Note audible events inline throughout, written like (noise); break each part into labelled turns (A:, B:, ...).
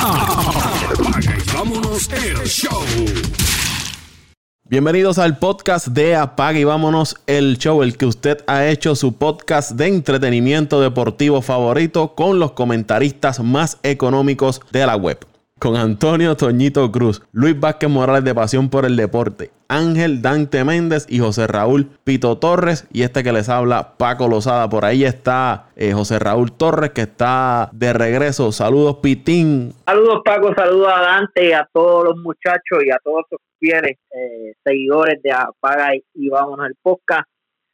A: Y vámonos el show.
B: Bienvenidos al podcast de Apaga y vámonos el show, el que usted ha hecho su podcast de entretenimiento deportivo favorito con los comentaristas más económicos de la web con Antonio Toñito Cruz, Luis Vázquez Morales de Pasión por el Deporte, Ángel Dante Méndez y José Raúl Pito Torres. Y este que les habla, Paco Lozada. Por ahí está eh, José Raúl Torres, que está de regreso. Saludos, Pitín.
C: Saludos, Paco. Saludos a Dante, a todos los muchachos y a todos los fieles eh, seguidores de Apaga y, Vámonos al podcast.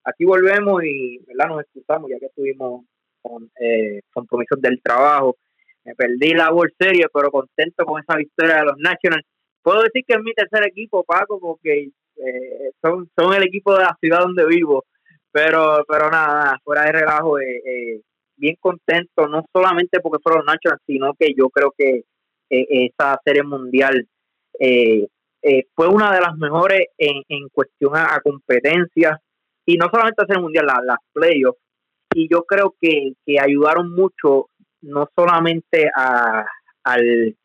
C: Aquí volvemos y nos excusamos ya que estuvimos con eh, compromisos del trabajo me perdí la World Series, pero contento con esa victoria de los Nationals. Puedo decir que es mi tercer equipo, Paco, porque eh, son, son el equipo de la ciudad donde vivo, pero pero nada, fuera de relajo, eh, eh, bien contento, no solamente porque fueron los Nationals, sino que yo creo que esa serie mundial fue una de las mejores en, en cuestión a, competencias, y no solamente a mundial, las playoffs, y yo creo que, que ayudaron mucho no solamente a, al,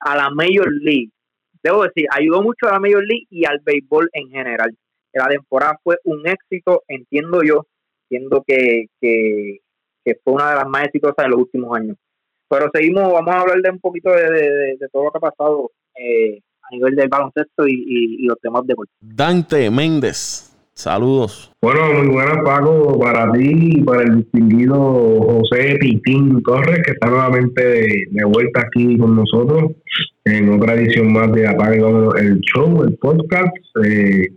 C: a la Major League, debo decir, ayudó mucho a la Major League y al béisbol en general. La temporada fue un éxito, entiendo yo, siendo que, que, fue una de las más exitosas de los últimos años. Pero seguimos, vamos a hablar de un poquito de, todo lo que ha pasado eh, a nivel del baloncesto y, y, y los temas de
B: Dante Méndez. Saludos.
D: Bueno, muy buenas, Paco, para ti y para el distinguido José Pitín Torres, que está nuevamente de, vuelta aquí con nosotros en otra edición más de Apaga el show, el podcast. Eh,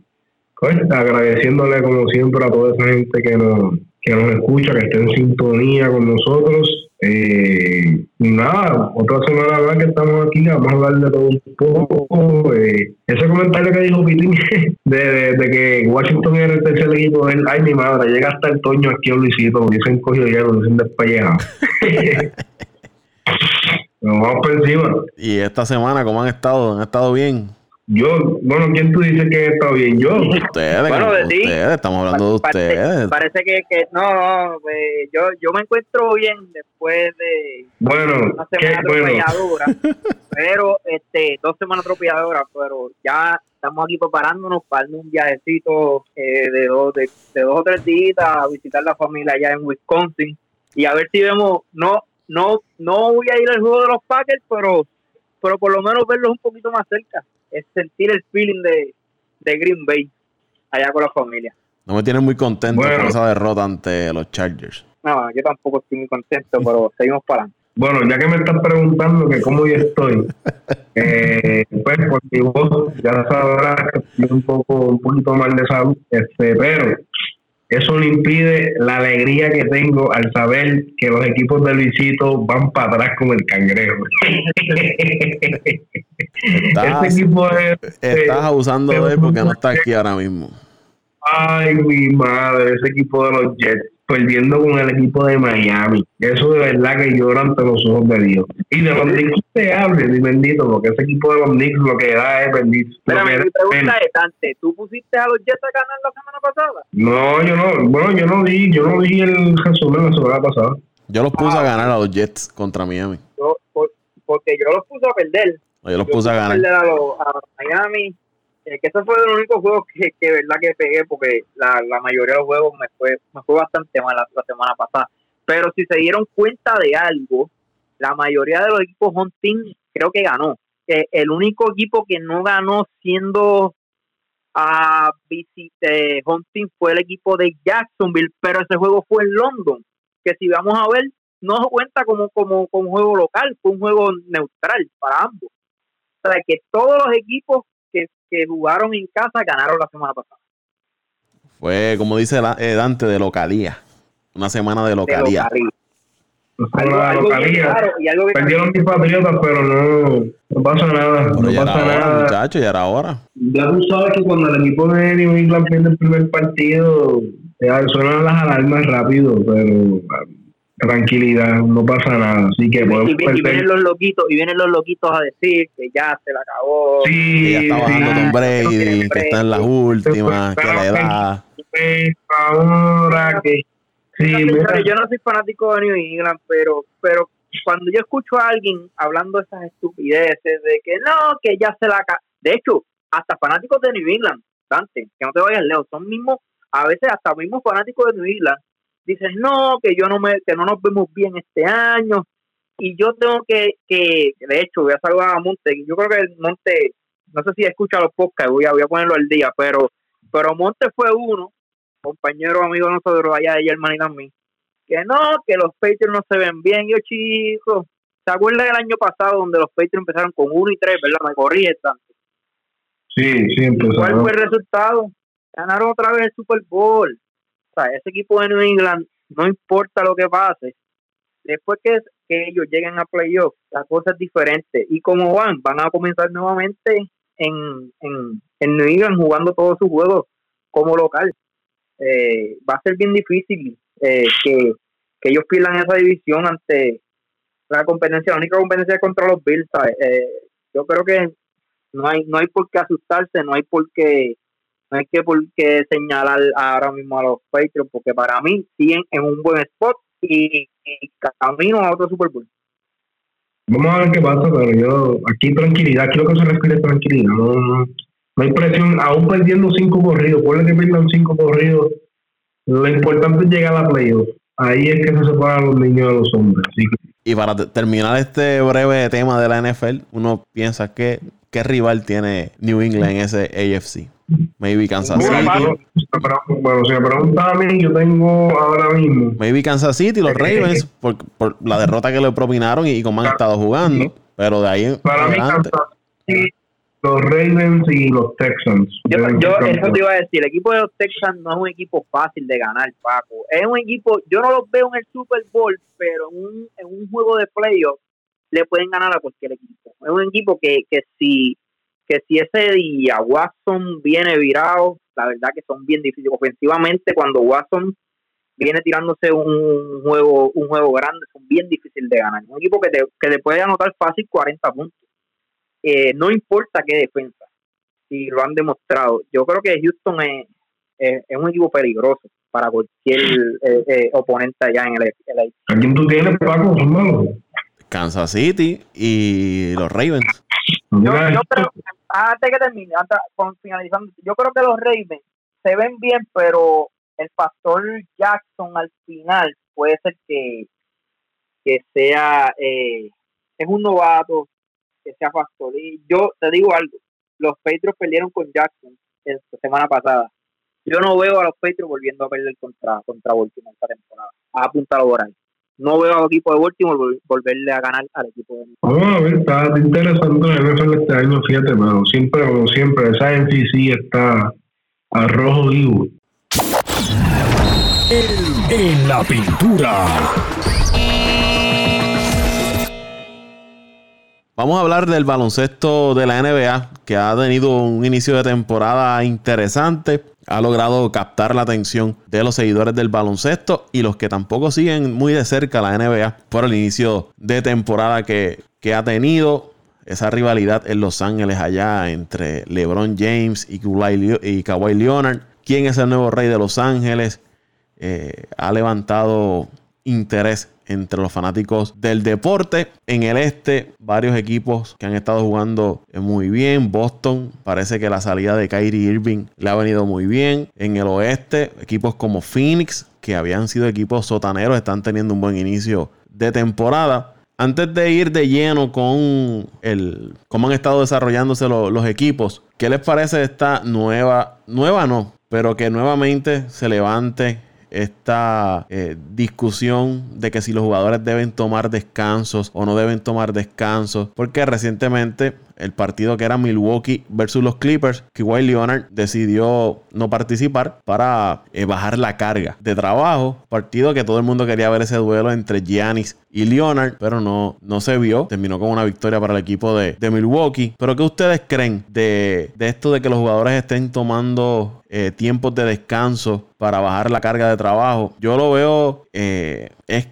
D: pues, agradeciéndole, como siempre, a toda esa gente que nos, que nos escucha, que esté en sintonía con nosotros. Eh, nada, otra semana más que estamos aquí, vamos a hablar de todo un poco. Eh, ese comentario que dijo Pitín (laughs) de, de, que Washington era el tercer equipo, él, ay mi madre, llega hasta el Toño aquí a Luisito, dicen cogido hielo, dicen despellejado. Nos vamos por encima.
B: ¿Y esta semana cómo han estado? ¿Han estado bien?
D: Yo, bueno, ¿quién tú dices que está bien? Yo.
B: Ustedes,
C: bueno, de
B: ustedes, estamos hablando de ustedes.
C: Parece que, que no, no pues, yo, yo me encuentro bien después de
D: bueno,
C: una semana atropelladora, (laughs) pero este, dos semanas atropelladoras, pero ya estamos aquí preparándonos para un viajecito eh, de, dos, de, de, dos o tres días a visitar la familia allá en Wisconsin y a ver si vemos, no, no, no voy a ir al juego de los Packers, pero, pero por lo menos verlos un poquito más cerca es sentir el feeling de, Green Bay allá con la familia.
B: No me tienen muy contento con esa derrota ante los Chargers.
C: No, yo tampoco estoy muy contento, pero (laughs) seguimos para
D: Bueno, ya que me están preguntando que cómo yo estoy, eh, pues por mi voz ya sabrás que estoy un poco un poquito mal de salud, este, pero eso le impide la alegría que tengo al saber que los equipos de Luisito van para atrás con el cangrejo.
B: Estás, este equipo estás abusando de él porque no está aquí ahora mismo.
D: Ay, mi madre, ese equipo de los Jets perdiendo con el equipo de Miami. Eso de verdad que llora ante los ojos de Dios. Y de los Knicks te hable, mi bendito, porque ese equipo de los Knicks lo que da es bendito.
C: Pero mi pregunta es, Dante, ¿tú pusiste a los Jets a ganar la semana pasada?
D: No, yo no, bueno, yo no vi, yo no vi el resumen la semana pasada.
B: Yo los puse a ah. ganar a los Jets contra Miami.
C: Yo, porque yo los puse a perder.
B: yo los puse a ganar.
C: A, los, a Miami eh, que ese fue el único juego que, que verdad que pegué porque la, la mayoría de los juegos me fue, me fue bastante mal la, semana pasada. Pero si se dieron cuenta de algo, la mayoría de los equipos hunting creo que ganó. Eh, el único equipo que no ganó siendo a visite hunting fue el equipo de Jacksonville, pero ese juego fue en London, que si vamos a ver, no cuenta como, como, como juego local, fue un juego neutral para ambos. O sea, que todos los equipos que jugaron en casa ganaron la semana pasada.
B: Fue, como dice eh, Dante, de localía. Una semana de localía.
D: Perdieron mis patriotas, pero no, no pasa nada. no pasa nada.
B: muchachos, ya era hora.
D: Ya tú sabes que cuando el equipo de New England pierde el primer partido, suenan las alarmas rápido, pero tranquilidad, no pasa nada. Así que
C: y, vienen los loquitos, y vienen los loquitos a decir que ya se la acabó.
B: Sí, que ya está bajando Tom Brady, que está en las últimas, que le da.
D: Ahora que
C: sí, yo no soy fanático de New England, pero pero cuando yo escucho a alguien hablando de esas estupideces, de que no, que ya se la... De hecho, hasta fanáticos de New England, Dante, que no te vayas lejos, son mismos, a veces hasta mismos fanáticos de New England, dicen, no, que yo no me, que no nos vemos bien este año, y yo tengo que, que de hecho, voy a saludar a Monte, yo creo que Monte, no sé si escucha los podcasts, voy a, voy a ponerlo al día, pero, pero Monte fue uno, compañero, amigo de nosotros allá de Germany también, que no, que los Patriots no se ven bien, yo chicos, ¿se acuerdan del año pasado donde los Patriots empezaron con 1 y 3, verdad? Me corrige tanto.
D: Sí, sí, empezaron.
C: ¿Cuál fue el resultado? Ganaron otra vez el Super Bowl. O sea, ese equipo de New England, no importa lo que pase, después que, ellos lleguen a playoffs, la cosa es diferente. Y como van, van a comenzar nuevamente en, en, en New England jugando todos sus juegos como local. Eh, va a ser bien difícil eh, que, que ellos pierdan esa división ante la competencia, la única competencia contra los Bills. Eh, yo creo que no hay no hay por qué asustarse, no hay por qué no hay que por qué señalar ahora mismo a los Patriots, porque para mí siguen en un buen spot y, camino a otro Super Bowl.
D: Vamos a ver qué pasa, pero yo aquí tranquilidad, quiero que se respire tranquilidad, no, no, hay presión, aún perdiendo cinco corridos, ponle que pierdan cinco corridos, lo importante es llegar a la playoff. Ahí es que se separan los niños de los hombres.
B: Y para terminar este breve tema de la NFL, uno piensa que qué rival tiene New England en ese AFC. Maybe Kansas City.
D: Bueno, si me preguntan a mí, yo tengo ahora mismo.
B: Maybe Kansas City, los Ravens, por, por la derrota que le propinaron y, cómo han estado jugando. Pero de ahí.
D: Para mí, Kansas City, los Ravens y los Texans.
C: Yo, yo eso te iba a decir, el equipo de los Texans no es un equipo fácil de ganar, Paco. Es un equipo, yo no los veo en el Super Bowl, pero en un, en un juego de playoff le pueden ganar a cualquier equipo. Es un equipo que, que si que si ese día Watson viene virado, la verdad que son bien difíciles. Ofensivamente, cuando Watson viene tirándose un juego un juego grande, son bien difíciles de ganar. Un equipo que te, que te puede anotar fácil 40 puntos. Eh, no importa qué defensa, si lo han demostrado. Yo creo que Houston es, es, un equipo peligroso para cualquier eh, eh, oponente allá en el, el
D: ¿A quién tú tienes, Paco?
B: Kansas City y los Ravens.
C: Yo, creo, antes que termine, antes, con, finalizando, yo creo que los Ravens se ven bien, pero el pastor Jackson al final puede ser que, que sea, es un novato, que sea pastor. Y yo te digo algo, los Patriots perdieron con Jackson la semana pasada. Yo no veo a los Patriots volviendo a perder contra, contra Baltimore esta temporada. A apuntado por ahí. No veo al equipo de Baltimore volverle a ganar al equipo de
D: Vamos a ver, está interesante la NFL este año, fíjate, pero siempre, como siempre, esa NCC está a rojo vivo.
A: En la pintura.
B: Vamos a hablar del baloncesto de la NBA, que ha tenido un inicio de temporada interesante. Ha logrado captar la atención de los seguidores del baloncesto y los que tampoco siguen muy de cerca la NBA por el inicio de temporada que, que ha tenido. Esa rivalidad en Los Ángeles allá entre LeBron James y Kawhi Leonard. ¿Quién es el nuevo rey de Los Ángeles? Eh, ha levantado interés entre los fanáticos del deporte. En el este, varios equipos que han estado jugando muy bien. Boston, parece que la salida de Kyrie Irving le ha venido muy bien. En el oeste, equipos como Phoenix, que habían sido equipos sotaneros, están teniendo un buen inicio de temporada. Antes de ir de lleno con el cómo han estado desarrollándose los equipos, ¿qué les parece esta nueva, nueva no, pero que nuevamente se levante esta eh, discusión de que si los jugadores deben tomar descansos o no deben tomar descansos, porque recientemente el partido que era Milwaukee versus los Clippers, Kawhi Leonard decidió no participar para eh, bajar la carga de trabajo. Partido que todo el mundo quería ver ese duelo entre Giannis y Leonard, pero no, no se vio. Terminó con una victoria para el equipo de, Milwaukee. Pero ¿qué ustedes creen de, esto de que los jugadores estén tomando eh, tiempos de descanso para bajar la carga de trabajo? Yo lo veo, eh, es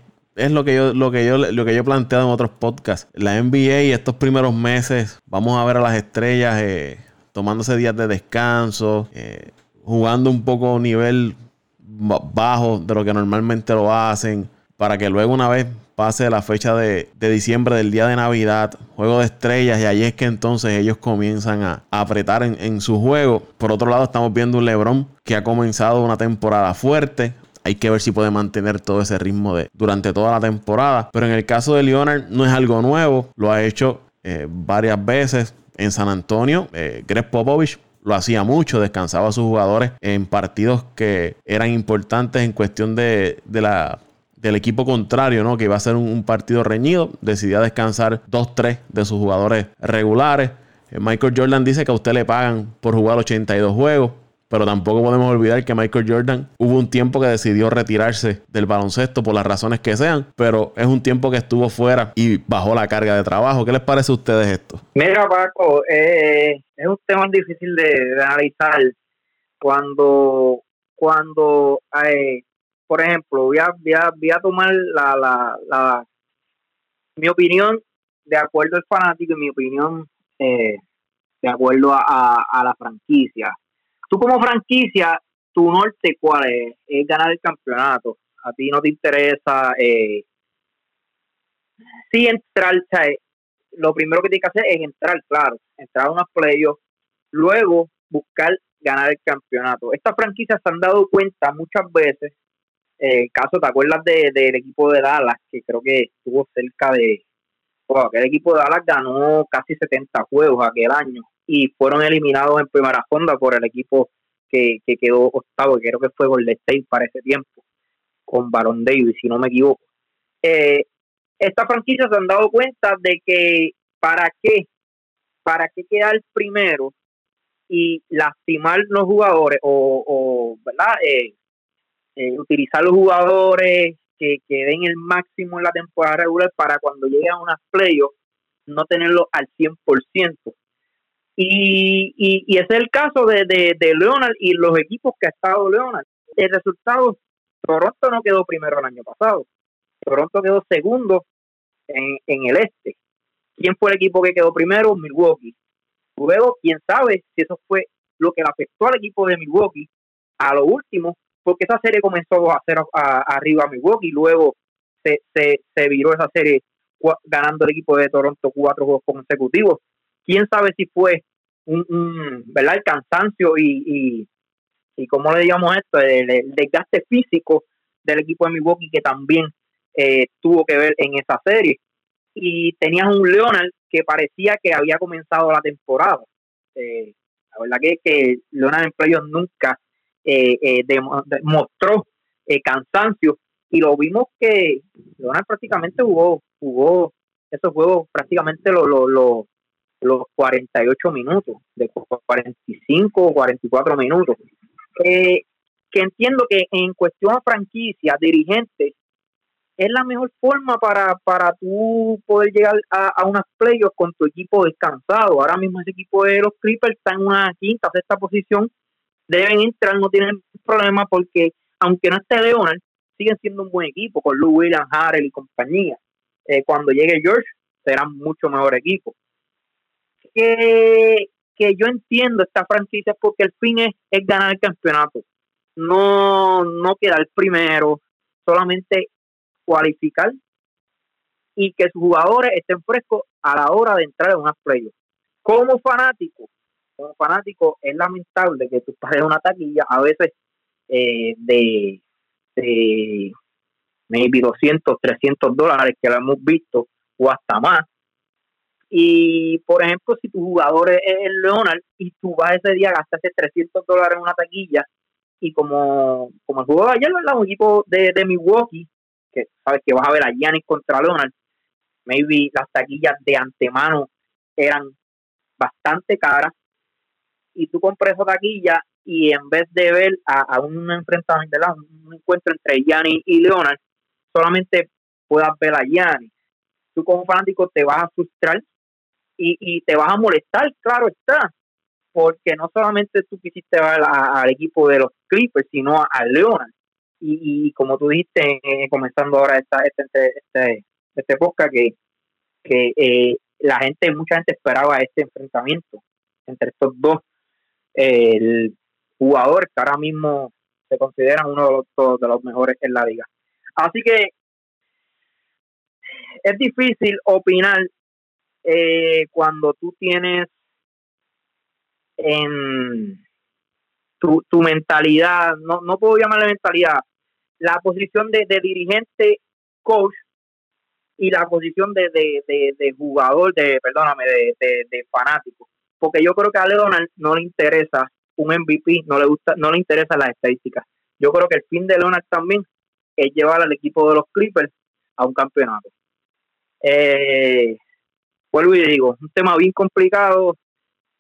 B: es lo que yo, lo que yo, lo que yo he planteado en otros podcasts. La NBA estos primeros meses, vamos a ver a las estrellas eh, tomándose días de descanso, eh, jugando un poco a nivel bajo de lo que normalmente lo hacen, para que luego una vez pase la fecha de, diciembre del día de Navidad, juego de estrellas, y ahí es que entonces ellos comienzan a, apretar en, en su juego. Por otro lado, estamos viendo un LeBron que ha comenzado una temporada fuerte, hay que ver si puede mantener todo ese ritmo de, durante toda la temporada. Pero en el caso de Leonard no es algo nuevo. Lo ha hecho eh, varias veces en San Antonio. Eh, Greg Popovich lo hacía mucho, descansaba a sus jugadores en partidos que eran importantes en cuestión de, del equipo contrario, ¿no? Que iba a ser un, partido reñido. Decidía descansar dos, tres de sus jugadores regulares. Eh, Michael Jordan dice que a usted le pagan por jugar 82 juegos. Pero tampoco podemos olvidar que Michael Jordan hubo un tiempo que decidió retirarse del baloncesto por las razones que sean, pero es un tiempo que estuvo fuera y bajó la carga de trabajo. ¿Qué les parece a ustedes esto?
C: Mira, Paco, eh, es un tema difícil de, analizar cuando, cuando eh, por ejemplo, voy a, voy a, tomar la, la, mi opinión de acuerdo al fanático y mi opinión eh, de acuerdo a la franquicia tú como franquicia, tu norte, ¿cuál es? Es ganar el campeonato. A ti no te interesa. Eh, sí, entrar, lo primero que tienes que hacer es entrar, claro, entrar a unos playoffs, luego buscar ganar el campeonato. Estas franquicias se han dado cuenta muchas veces, eh, caso, ¿te acuerdas del equipo de Dallas, que creo que estuvo cerca de, bueno, aquel equipo de Dallas ganó casi 70 juegos aquel año y fueron eliminados en primera ronda por el equipo que, quedó octavo, que creo que fue Golden State para ese tiempo, con Baron Davis, si no me equivoco. Eh, estas franquicias se han dado cuenta de que para qué, para qué quedar primero y lastimar los jugadores o, ¿verdad? Eh, eh, utilizar los jugadores que, que den el máximo en la temporada regular para cuando lleguen a unas playoffs no tenerlo al 100%. Y, y, ese es el caso de, de, Leonard y los equipos que ha estado Leonard. El resultado, Toronto no quedó primero el año pasado. Toronto quedó segundo en, en el este. ¿Quién fue el equipo que quedó primero? Milwaukee. Luego, quién sabe si eso fue lo que le afectó al equipo de Milwaukee a lo último, porque esa serie comenzó a hacer arriba a Milwaukee, luego se, se, se viró esa serie ganando el equipo de Toronto cuatro juegos consecutivos quién sabe si fue un, ¿verdad? el cansancio y, y, y cómo le digamos esto, el, desgaste físico del equipo de Milwaukee que también eh, tuvo que ver en esa serie. Y tenías un Leonard que parecía que había comenzado la temporada. Eh, la verdad que, que Leonard en playoffs nunca eh, demostró cansancio y lo vimos que Leonard prácticamente jugó, jugó esos juegos prácticamente lo, lo, los 48 minutos, de 45 o 44 minutos. Eh, que entiendo que en cuestión a franquicia, dirigente, es la mejor forma para, para tú poder llegar a, a unas playoffs con tu equipo descansado. Ahora mismo ese equipo de los Clippers está en una quinta, sexta posición, deben entrar, no tienen problema porque aunque no esté Leonard, siguen siendo un buen equipo con Lou Williams, Harrell y compañía. Eh, cuando llegue George, serán mucho mejor equipo que, que yo entiendo esta franquicia porque el fin es, es ganar el campeonato. No, no quedar primero, solamente cualificar y que sus jugadores estén frescos a la hora de entrar en una playoffs. Como fanático, como fanático, es lamentable que tú pagues una taquilla a veces eh, de, de maybe 200, 300 dólares que lo hemos visto o hasta más y, por ejemplo, si tu jugador es el Leonard y tú vas ese día a gastarte 300 dólares en una taquilla y como, como el juego de ayer, ¿verdad? Un equipo de, de Milwaukee, que sabes que vas a ver a Giannis contra Leonard, maybe las taquillas de antemano eran bastante caras y tú compras esa taquilla y en vez de ver a, un enfrentamiento, un encuentro entre Giannis y Leonard, solamente puedas ver a Giannis. Tú como fanático te vas a frustrar y, te vas a molestar, claro está, porque no solamente tú quisiste ver al equipo de los Clippers, sino a, Leonard. Y, como tú dijiste, eh, comenzando ahora esta, este, este, este podcast, que, que eh, la gente, mucha gente esperaba este enfrentamiento entre estos dos el jugadores que ahora mismo se consideran uno de los, de los mejores en la liga. Así que es difícil opinar eh, cuando tú tienes en tu, tu mentalidad, no, no puedo llamarle mentalidad, la posición de, de dirigente coach y la posición de, de, de, jugador, de perdóname, de, fanático. Porque yo creo que a Donald no le interesa un MVP, no le gusta, no le interesa las estadísticas. Yo creo que el fin de Leonard también es llevar al equipo de los Clippers a un campeonato. Eh, vuelvo y digo, un tema bien complicado.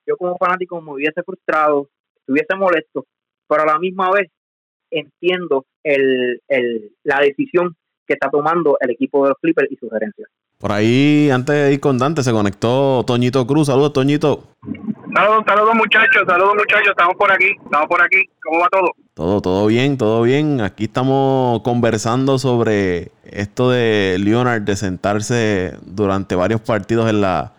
C: Yo como fanático me hubiese frustrado, estuviese molesto, pero a la misma vez entiendo el, el, la decisión que está tomando el equipo de los Clippers y su gerencia.
B: Por ahí, antes de ir con Dante, se conectó Toñito Cruz. Saludos, Toñito.
E: Saludos, saludos muchachos, saludos muchachos, estamos por aquí, estamos por aquí. ¿Cómo va todo?
B: Todo, todo bien, todo bien. Aquí estamos conversando sobre esto de Leonard de sentarse durante varios partidos en la,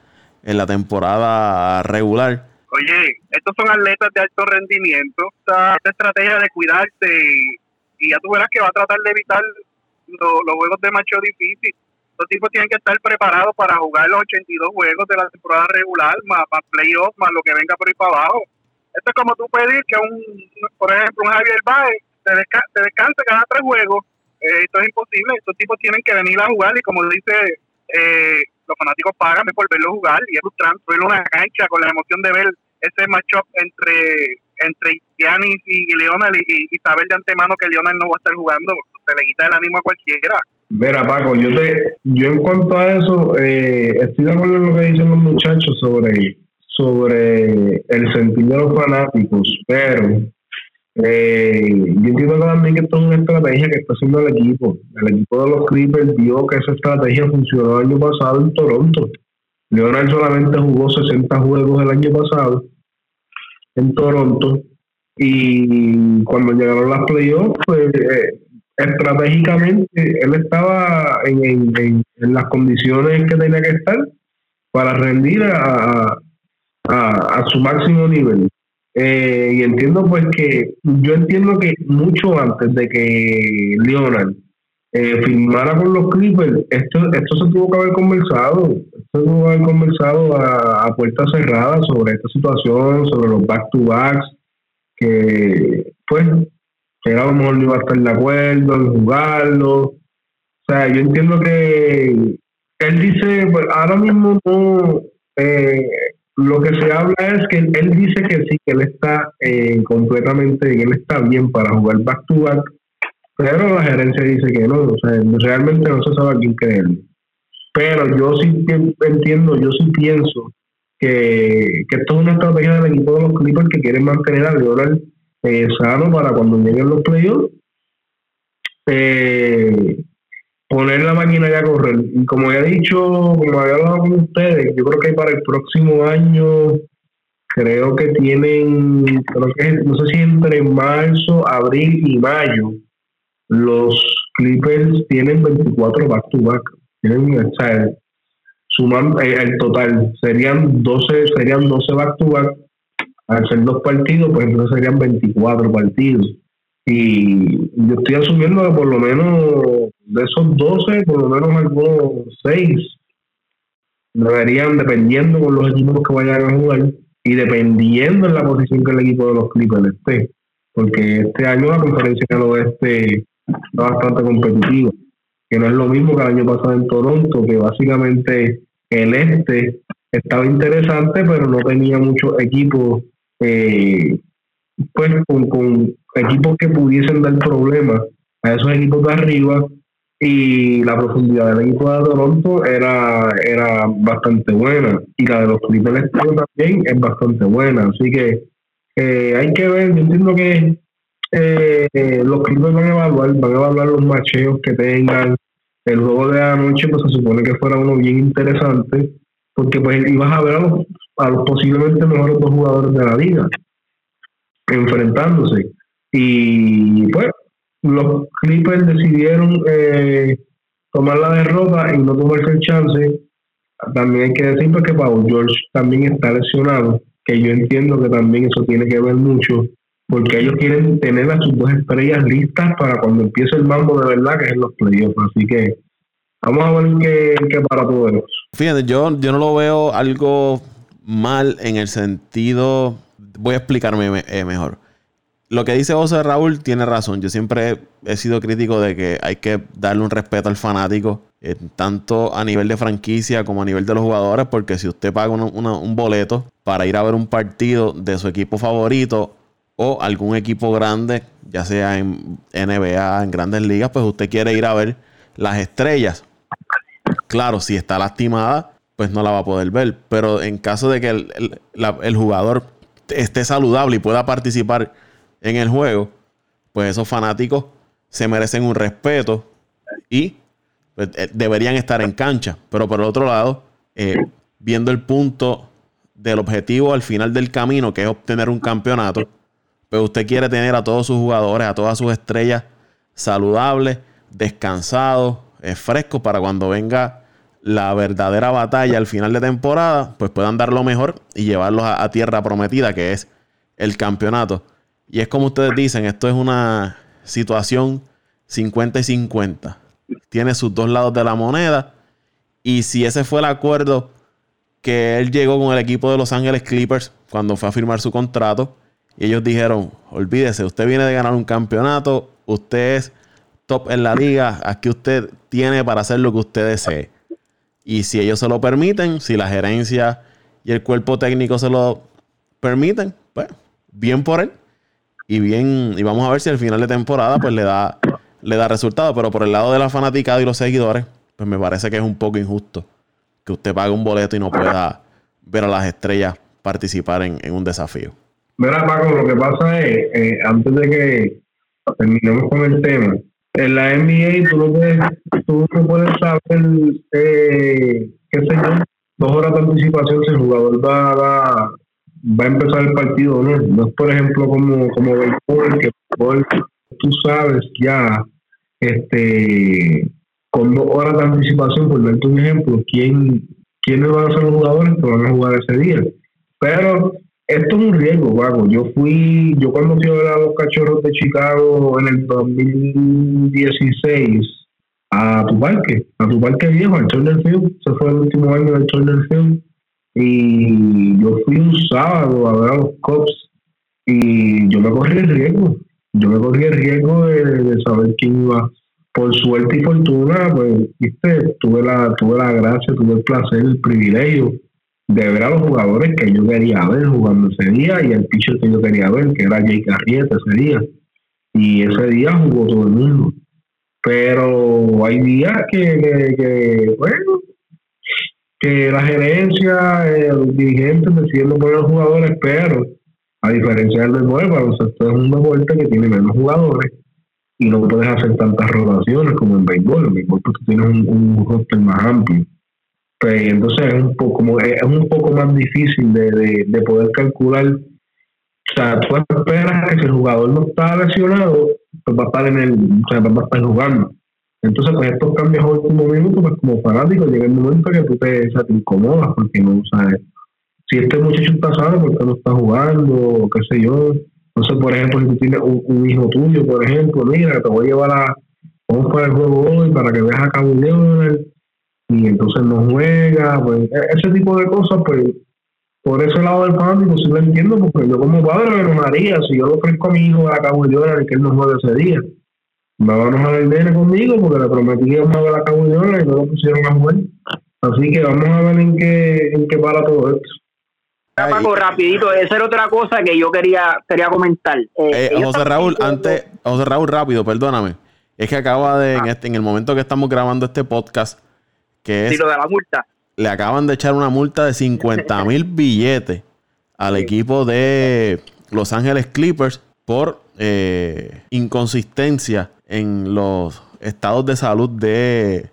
B: en la temporada regular.
E: Oye, estos son atletas de alto rendimiento. Esta, estrategia de cuidarse y, ya tú verás que va a tratar de evitar los juegos de macho difícil. Los tipos tienen que estar preparados para jugar los 82 juegos de la temporada regular, más, más playoffs, más lo que venga por ahí para abajo. Esto es como tú pedir que un, por ejemplo, un Javier Baez te, descanse cada tres juegos. Eh, esto es imposible. Estos tipos tienen que venir a jugar y como dice, eh, los fanáticos pagan por verlo jugar y es frustrante verlo en una cancha con la emoción de ver ese matchup entre entre Giannis y Leonel y, y, saber de antemano que Leonel no va a estar jugando, se le quita el ánimo a cualquiera.
D: Mira, Paco, yo te, yo en cuanto a eso, eh, estoy de acuerdo en lo que dicen los muchachos sobre, sobre el sentir de los fanáticos, pero eh, yo entiendo también que esto es una estrategia que está haciendo el equipo. El equipo de los Clippers vio que esa estrategia funcionó el año pasado en Toronto. Leonard solamente jugó 60 juegos el año pasado en Toronto y cuando llegaron las playoffs, pues eh, estratégicamente él estaba en, en, las condiciones que tenía que estar para rendir a, a, su máximo nivel. Eh, y entiendo pues que yo entiendo que mucho antes de que Leonard eh, firmara con los Clippers, esto, esto se tuvo que haber conversado, esto se tuvo que haber conversado a, a puertas cerradas sobre esta situación, sobre los back-to-backs, que pues que a lo mejor no iba a estar de acuerdo en jugarlo. O sea, yo entiendo que él dice, pues ahora mismo no, eh, lo que se habla es que él dice que sí, que él está eh, completamente, que él está bien para jugar back to back, pero la gerencia dice que no, o sea, realmente no se sabe a quién creer. Pero yo sí entiendo, yo sí pienso que, que esto es una estrategia del equipo de los Clippers que quieren mantener a Leonard eh, sano para cuando lleguen los playoffs. Eh, poner la máquina ya a correr. Y como he dicho, como había hablado con ustedes, yo creo que para el próximo año, creo que tienen, no sé si entre marzo, abril y mayo, los Clippers tienen 24 back to back. Tienen, o sea, suman eh, el total, serían 12, serían 12 back to back al ser dos partidos, pues entonces serían 24 partidos. Y yo estoy asumiendo que por lo menos de esos 12, por lo menos algunos 6 deberían, dependiendo con los equipos que vayan a jugar y dependiendo en la posición que el equipo de los Clippers esté. Porque este año la conferencia del oeste está bastante competitiva, que no es lo mismo que el año pasado en Toronto, que básicamente el este estaba interesante, pero no tenía muchos equipos eh, pues con, equipos que pudiesen dar problemas a esos equipos de arriba y la profundidad del equipo de Toronto era, era bastante buena y la de los Clippers también es bastante buena. Así que eh, hay que ver, yo entiendo que eh, los Clippers van a evaluar van a evaluar los macheos que tengan. El juego de anoche pues se supone que fuera uno bien interesante porque pues ibas a ver a los, a los posiblemente mejores dos jugadores de la liga enfrentándose. Y pues los Clippers decidieron eh, tomar la derrota y no tomarse el chance. También hay que decir pues, que Paul George también está lesionado, que yo entiendo que también eso tiene que ver mucho, porque ellos quieren tener a sus dos estrellas listas para cuando empiece el mambo de verdad, que es en los playoffs. Así que vamos a ver qué, qué para todo eso.
B: Fíjate, yo, yo no lo veo algo mal en el sentido. Voy a explicarme me- eh, mejor. Lo que dice José Raúl tiene razón. Yo siempre he sido crítico de que hay que darle un respeto al fanático, eh, tanto a nivel de franquicia como a nivel de los jugadores, porque si usted paga un boleto para ir a ver un partido de su equipo favorito o algún equipo grande, ya sea en NBA, en grandes ligas, pues usted quiere ir a ver las estrellas. Claro, si está lastimada, pues no la va a poder ver. Pero en caso de que el, el- jugador esté saludable y pueda participar en el juego, pues esos fanáticos se merecen un respeto y pues, eh, deberían estar en cancha. Pero por el otro lado, eh, viendo el punto del objetivo al final del camino, que es obtener un campeonato, pues usted quiere tener a todos sus jugadores, a todas sus estrellas saludables, descansados, eh, frescos para cuando venga la verdadera batalla al final de temporada, pues puedan dar lo mejor y llevarlos a, a tierra prometida, que es el campeonato. Y es como ustedes dicen, esto es una situación 50 y 50. Tiene sus dos lados de la moneda. Y si ese fue el acuerdo que él llegó con el equipo de Los Ángeles Clippers cuando fue a firmar su contrato, y ellos dijeron, olvídese, usted viene de ganar un campeonato, usted es top en la liga, aquí usted tiene para hacer lo que usted desee. Y si ellos se lo permiten, si la gerencia y el cuerpo técnico se lo permiten, pues bien por él. Y bien, y vamos a ver si al final de temporada pues le da, le da resultado. Pero por el lado de la fanaticada y los seguidores, pues me parece que es un poco injusto que usted pague un boleto y no pueda ver a las estrellas participar en, un desafío.
D: Mira, Paco, lo que pasa es, eh, antes de que terminemos con el tema, en la NBA tú no puedes, tú no puedes saber, eh, qué sé yo, dos horas de anticipación si el jugador va, va, va a empezar el partido no. No es, por ejemplo, como, como béisbol, que béisbol, tú sabes ya, este, con dos horas de anticipación, por darte un ejemplo, quién, quiénes van a ser los jugadores que van a jugar ese día. Pero esto es un riesgo, Paco. Yo fui, yo cuando fui a ver a los cachorros de Chicago en el 2016 a tu parque, a tu parque viejo, al Turner Field, se fue el último año del Turner Field, y yo fui un sábado a ver a los Cubs y yo me corrí el riesgo, yo me corrí el riesgo de, de saber quién iba. Por suerte y fortuna, pues, viste, tuve la, tuve la gracia, tuve el placer, el privilegio de ver a los jugadores que yo quería ver jugando ese día y el pitcher que yo quería ver, que era Jake Arrieta ese día. Y ese día jugó todo el mundo. Pero hay días que, bueno, que la gerencia, eh, los dirigentes deciden no poner los jugadores, pero a diferencia del deporte, para nosotros es un deporte que tiene menos jugadores y no puedes hacer tantas rotaciones como en béisbol. En pues, tú tienes un, un más amplio. Pues, entonces es un poco como- es un poco más difícil de, de, de poder calcular. O sea, tú esperas que si el jugador no está lesionado, pues va a estar en el, o sea, va a estar jugando. Entonces, pues estos cambios a último minuto, pues como fanático, llega el momento que tú te, o sea, incomodas, porque no sabes si este muchacho está sano, ¿por qué no está jugando? O qué sé yo. Entonces, por ejemplo, si tú tienes un, un hijo tuyo, por ejemplo, mira, te voy a llevar a, vamos para el juego hoy para que veas a Cabo Leonard, y entonces no juega, pues e- ese tipo de cosas, pues por ese lado del fanático sí lo entiendo, porque yo como padre me enojaría si yo le ofrezco a mi hijo a Cabo Leonard y que él no juegue ese día. Me a enojar el nene conmigo porque le prometí que íbamos a ver a Cabo Leonard y no lo pusieron a jugar. Así que vamos a ver en qué, en qué para todo esto.
C: Paco, rapidito, esa era otra cosa que yo quería quería comentar. Eh,
B: Eh, José Raúl,
C: diciendo-
B: antes, José Raúl, rápido, perdóname. Es que acaba de, en, este, en el momento que estamos grabando este podcast, que
C: Sí,
B: es,
C: lo de la multa.
B: le acaban de echar una multa de 50 (laughs) mil billetes al equipo de Los Ángeles Clippers por eh, inconsistencia en los estados de salud de,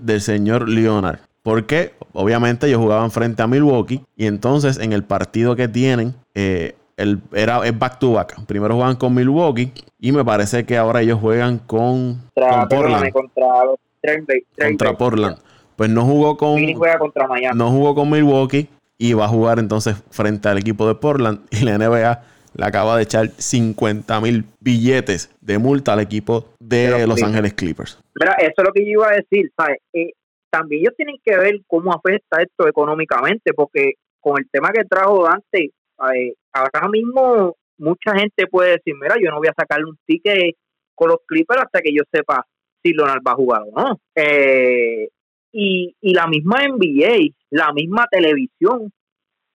B: del señor Leonard. Porque obviamente ellos jugaban frente a Milwaukee y entonces en el partido que tienen eh, el, era, es back to back. Primero juegan con Milwaukee y me parece que ahora ellos juegan con,
C: Contra,
B: con Portland.
C: perdóname, contra los Trail Bay- Trail
B: Contra. Portland. Pues no jugó con,
C: Phoenix juega contra Miami.
B: no jugó con Milwaukee y va a jugar entonces frente al equipo de Portland (laughs) y la NBA le acaba de echar 50 mil billetes de multa al equipo de
C: De los.
B: Ángeles Clippers.
C: Mira, eso es lo que yo iba a decir, ¿sabes? Eh, también ellos tienen que ver cómo afecta esto económicamente, porque con el tema que trajo Dante, eh, ahora mismo mucha gente puede decir, mira, yo no voy a sacarle un ticket con los Clippers hasta que yo sepa si Leonard va a jugar o no. Eh, y, y la misma NBA, la misma televisión,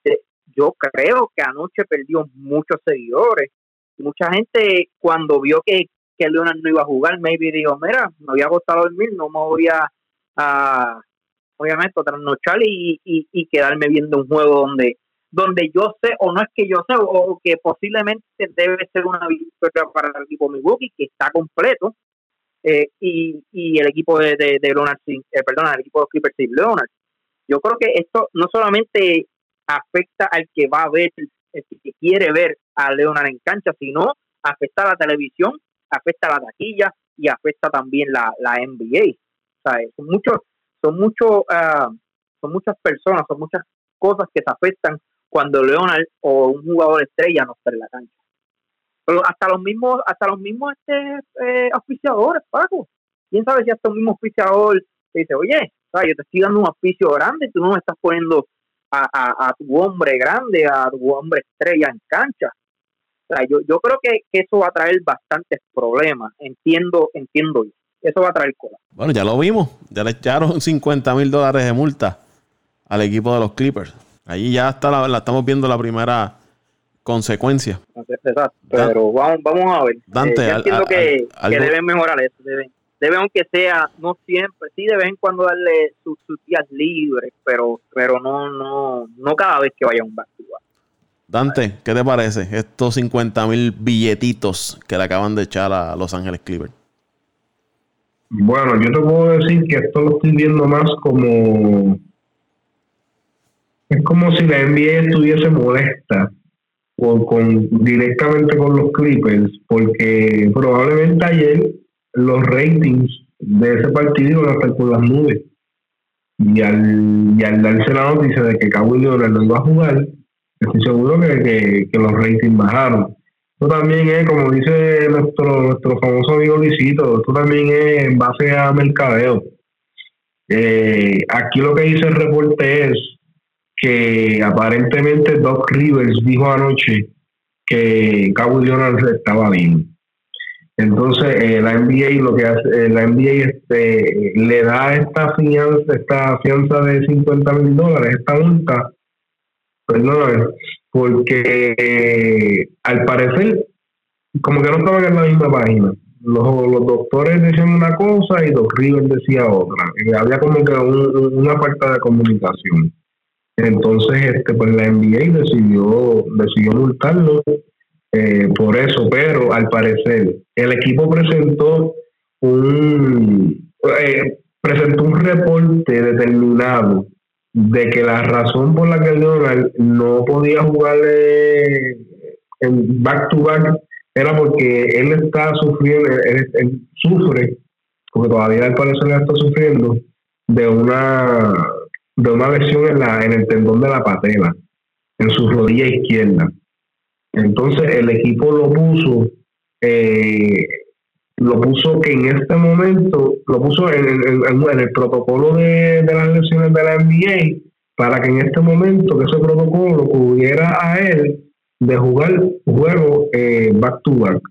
C: eh, yo creo que anoche perdió muchos seguidores. Mucha gente cuando vio que, que Leonard no iba a jugar, maybe dijo, mira, me había costado dormir, no me voy a, a obviamente, trasnochar y, y, y quedarme viendo un juego donde donde yo sé, o no es que yo sé, o que posiblemente debe ser una victoria para el equipo Milwaukee, que está completo, eh, y, y el equipo de, de, Leonard, eh, perdón, el equipo de Clippers y Leonard. Yo creo que esto no solamente afecta al que va a ver, el que quiere ver a Leonard en cancha, sino afecta a la televisión, afecta a la taquilla y afecta también la, la NBA. O son muchos, son muchos, uh, son muchas personas, son muchas cosas que se afectan cuando Leonard o un jugador estrella no está en la cancha. Hasta los mismos, hasta los mismos este, eh, auspiciadores, Paco. ¿Quién sabe si hasta un mismo auspiciador te dice, oye, yo te estoy dando un auspicio grande, tú no me estás poniendo a, tu hombre grande, a tu hombre estrella en cancha. Yo, yo creo que, eso va a traer bastantes problemas, entiendo, entiendo yo. Eso va a traer cola.
B: Bueno, ya lo vimos, ya le echaron (laughs) 50 mil dólares de multa al equipo de los Clippers. Ahí ya está la, estamos viendo la primera consecuencia.
C: Exacto, pero vamos, vamos a ver.
B: Dante,
C: eh, entiendo que, deben mejorar eso, deben, deben aunque sea, no siempre, sí de vez en cuando darle sus, días libres, pero pero no no no cada vez que vaya a un bar.
B: Dante, ¿qué te parece estos 50 mil billetitos que le acaban de echar a Los Ángeles Clippers?
D: Bueno, yo te puedo decir que esto lo estoy viendo más como es como si la NBA estuviese molesta con, directamente con los Clippers, porque probablemente ayer los ratings de ese partido iban a estar por las nubes. Y al, y al darse la noticia de que Kawhi Leonard no iba a jugar, estoy seguro que, que, los ratings bajaron. Esto también es, como dice nuestro, nuestro famoso amigo Luisito, esto también es en base a mercadeo. Eh, aquí lo que dice el reporte es que aparentemente Doc Rivers dijo anoche que Cabo Leonard estaba bien. Entonces, eh, la NBA lo que hace, eh, la NBA este, le da esta fianza, esta fianza de 50 mil dólares, esta multa, perdón, porque eh, al parecer, como que no estaban en la misma página. Los, los doctores decían una cosa y Doc Rivers decía otra. había como que una falta de comunicación. Entonces, este, pues la NBA decidió, decidió multarlo eh, por eso, pero al parecer el equipo presentó un eh, presentó un reporte determinado de que la razón por la que Leonard no podía jugar en back to back era porque él está sufriendo, él sufre, porque todavía al parecer está sufriendo de una de una lesión en, la, en el tendón de la patela, en su rodilla izquierda. Entonces el equipo lo puso, eh, lo puso que en este momento, lo puso en, el protocolo de, las lesiones de la NBA para que en este momento que ese protocolo pudiera a él de jugar juego eh, back to back.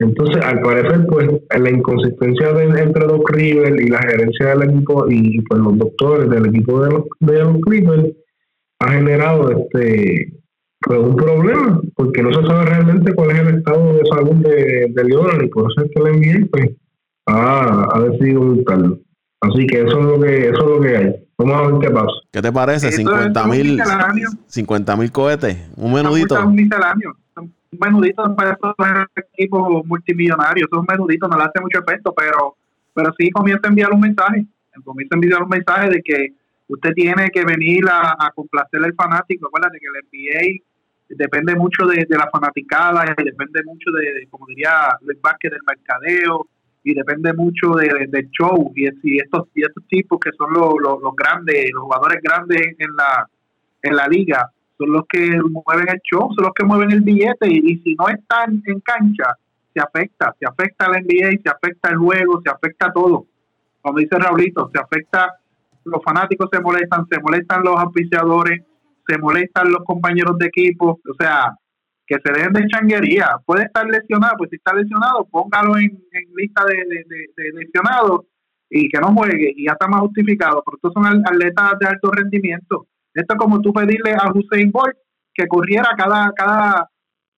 D: Entonces, al parecer, pues, la inconsistencia de, entre los Rivers y la gerencia del equipo y pues los doctores del equipo de los, de los ha generado este pues, un problema, porque no se sabe realmente cuál es el estado de salud de, de Leonard y por eso es que la NBA pues, ha, ha decidido multarlo. Así que eso es lo que eso es lo que hay. Vamos a ver qué pasa.
B: ¿Qué te parece? 50 mil 50 mil cohetes, un menudito.
E: Un un menudito para estos equipos multimillonarios, esos menuditos no le hace mucho efecto, pero, pero sí comienza a enviar un mensaje, comienza a enviar un mensaje de que usted tiene que venir a, complacer al fanático, de que el NBA depende mucho de, la fanaticada, y depende mucho de, como diría, el básquet del mercadeo, y depende mucho del de show, y, y, estos, y estos tipos que son los, los, los grandes, los jugadores grandes en la, en la liga, son los que mueven el show, son los que mueven el billete y, si no están en cancha, se afecta, se afecta la NBA, se afecta el juego, se afecta todo. Como dice Raulito, se afecta, los fanáticos se molestan, se molestan los auspiciadores, se molestan los compañeros de equipo, o sea, que se dejen de changuería. Puede estar lesionado, pues si está lesionado, póngalo en, lista de, de, lesionados y que no juegue y ya está más justificado, porque estos son atletas de alto rendimiento. Esto es como tú pedirle a Hussein Bolt que corriera cada, cada,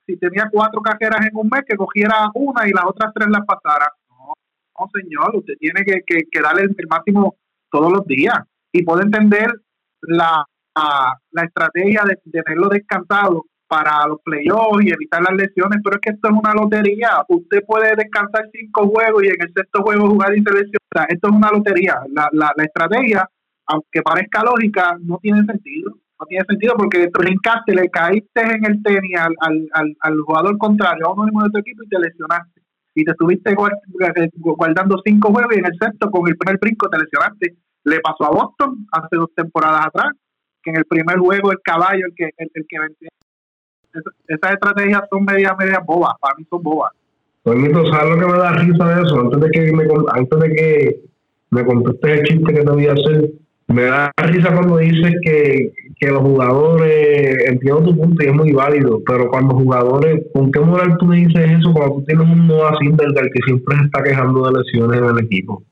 E: si tenía cuatro cajeras en un mes, que cogiera una y las otras tres las pasara. No, señor, usted tiene que, que, darle el máximo todos los días y puede entender la, la, estrategia de, tenerlo descansado para los playoffs y evitar las lesiones, pero es que esto es una lotería. Usted puede descansar cinco juegos y en el sexto juego jugar y Esto es una lotería. La, la estrategia, aunque parezca lógica, no tiene sentido no tiene sentido porque brincaste, le caíste en el tenis al, al, al, jugador contrario, a uno mismo de tu equipo y te lesionaste. Y te estuviste eh, guardando cinco juegos y en el sexto con el primer brinco te lesionaste. Le pasó a Boston hace dos temporadas atrás, que en el primer juego el caballo el que el, que venció. esas estrategias son media media bobas, para mí son bobas.
D: ¿sabes lo que me da risa de eso? Antes de que me, antes de que me contestes el chiste que te voy a hacer, me da risa cuando dices que, que los jugadores, entiendo tu punto y es muy válido, pero cuando jugadores, ¿con qué moral tú dices eso cuando tú tienes un Noah del que siempre se está quejando de lesiones en el equipo?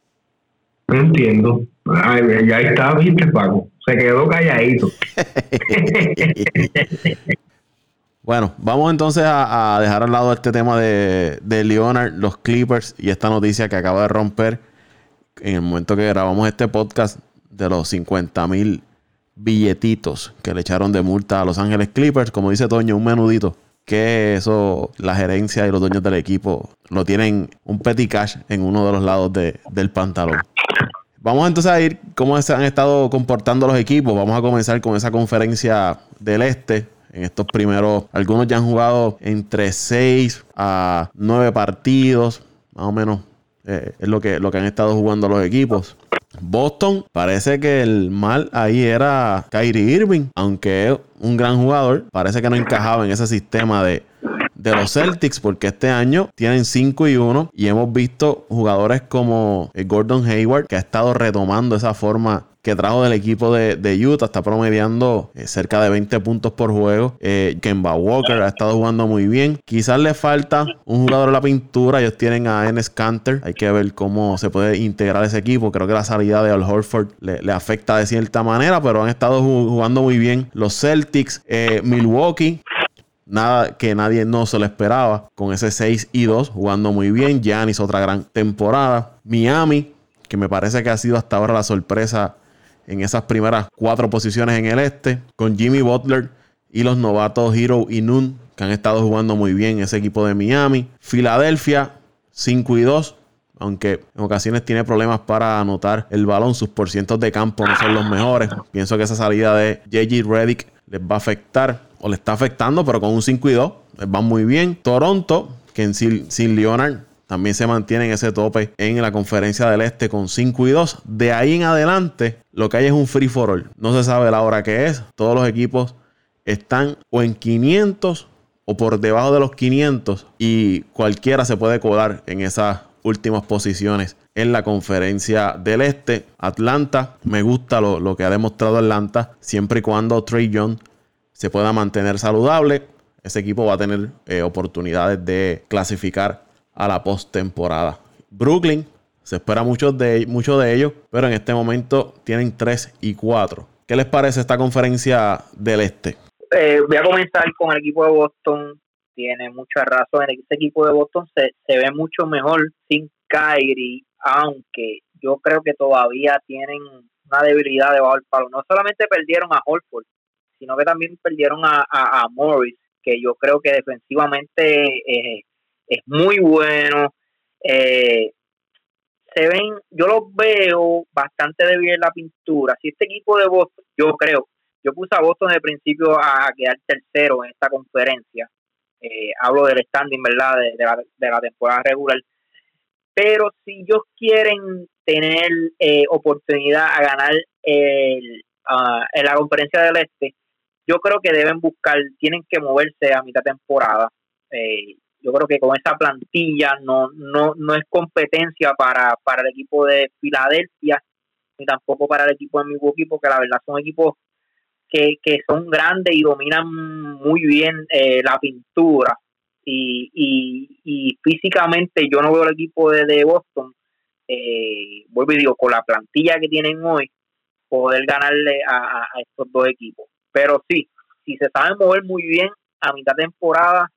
D: No entiendo. Ay, ya está, viste, Paco. Se quedó calladito. (laughs)
B: bueno, vamos entonces a, dejar al lado este tema de, de Leonard, los Clippers y esta noticia que acaba de romper en el momento que grabamos este podcast de los 50 mil billetitos que le echaron de multa a Los Ángeles Clippers. Como dice Toño, un menudito. Que eso, la gerencia y los dueños del equipo lo tienen un petty cash en uno de los lados del pantalón. Vamos entonces a ir cómo se han estado comportando los equipos. Vamos a comenzar con esa conferencia del este. En estos primeros, algunos ya han jugado entre 6 a 9 partidos, más o menos eh, es lo que, lo que han estado jugando los equipos. Boston, parece que el mal ahí era Kyrie Irving, aunque es un gran jugador, parece que no encajaba en ese sistema de, de los Celtics porque este año tienen 5 y 1 y hemos visto jugadores como Gordon Hayward que ha estado retomando esa forma que trajo del equipo de, Utah, está promediando eh, cerca de 20 puntos por juego. Eh, Kemba Walker ha estado jugando muy bien. Quizás le falta un jugador en la pintura. Ellos tienen a Enes Canter. Hay que ver cómo se puede integrar ese equipo. Creo que la salida de Al Horford le, afecta de cierta manera, pero han estado jugando muy bien. Los Celtics, eh, Milwaukee. Nada que nadie no se lo esperaba. Con ese 6 y 2 jugando muy bien. Giannis otra gran temporada. Miami, que me parece que ha sido hasta ahora la sorpresa en esas primeras cuatro posiciones en el este, con Jimmy Butler y los novatos Hero y Noon, que han estado jugando muy bien ese equipo de Miami. Filadelfia, 5 y 2, aunque en ocasiones tiene problemas para anotar el balón, sus porcientos de campo no son los mejores. Pienso que esa salida de JJ Reddick les va a afectar, o le está afectando, pero con un 5 y 2 les va muy bien. Toronto, que en sin Leonard también se mantiene en ese tope en la conferencia del este con 5 y 2. De ahí en adelante, lo que hay es un free for all. No se sabe la hora que es. Todos los equipos están o en 500 o por debajo de los 500 y cualquiera se puede colar en esas últimas posiciones en la conferencia del este. Atlanta, me gusta lo, que ha demostrado Atlanta, siempre y cuando Trey Young se pueda mantener saludable. Ese equipo va a tener eh, oportunidades de clasificar a la postemporada. Brooklyn, se espera mucho de, mucho de ellos, pero en este momento tienen 3 y 4. ¿Qué les parece esta conferencia del este?
C: Eh, voy a comenzar con el equipo de Boston. Tiene mucha razón. Este equipo de Boston se, se ve mucho mejor sin Kyrie, aunque yo creo que todavía tienen una debilidad debajo del palo. No solamente perdieron a Holford, sino que también perdieron a, a, Morris, que yo creo que defensivamente eh, es muy bueno. Eh, se ven, yo los veo bastante débil en la pintura. Si este equipo de Boston, yo creo, yo puse a Boston de principio a quedar tercero en esta conferencia. Eh, hablo del standing, ¿verdad? De, la, de, la, temporada regular. Pero si ellos quieren tener eh, oportunidad a ganar el, en la conferencia del Este, yo creo que deben buscar, tienen que moverse a mitad temporada. Eh, yo creo que con esa plantilla no, no, no es competencia para, para el equipo de Filadelfia ni tampoco para el equipo de Milwaukee porque la verdad son equipos que, que son grandes y dominan muy bien eh, la pintura. Y, y, físicamente yo no veo el equipo de, de Boston eh, vuelvo y digo con la plantilla que tienen hoy poder ganarle a, a estos dos equipos. Pero sí si se saben mover muy bien a mitad de temporada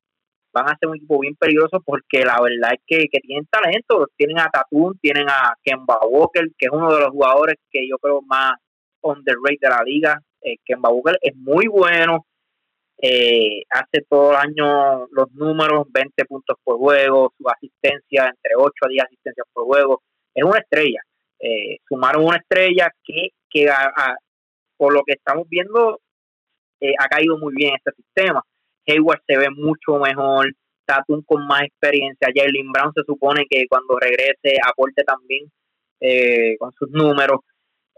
C: van a ser un equipo bien peligroso porque la verdad es que, tienen talento, tienen a Tatum, tienen a Kemba Walker, que es uno de los jugadores que yo creo más on the rate de la liga. Eh, Kemba Walker es muy bueno, eh, hace todo el año los números, 20 puntos por juego, su asistencia entre 8 a 10 asistencias por juego, es una estrella. Eh, sumaron una estrella que, que por lo que estamos viendo eh, ha caído muy bien este sistema Hayward se ve mucho mejor, Tatum con más experiencia, Jalen Brown se supone que cuando regrese aporte también eh, con sus números.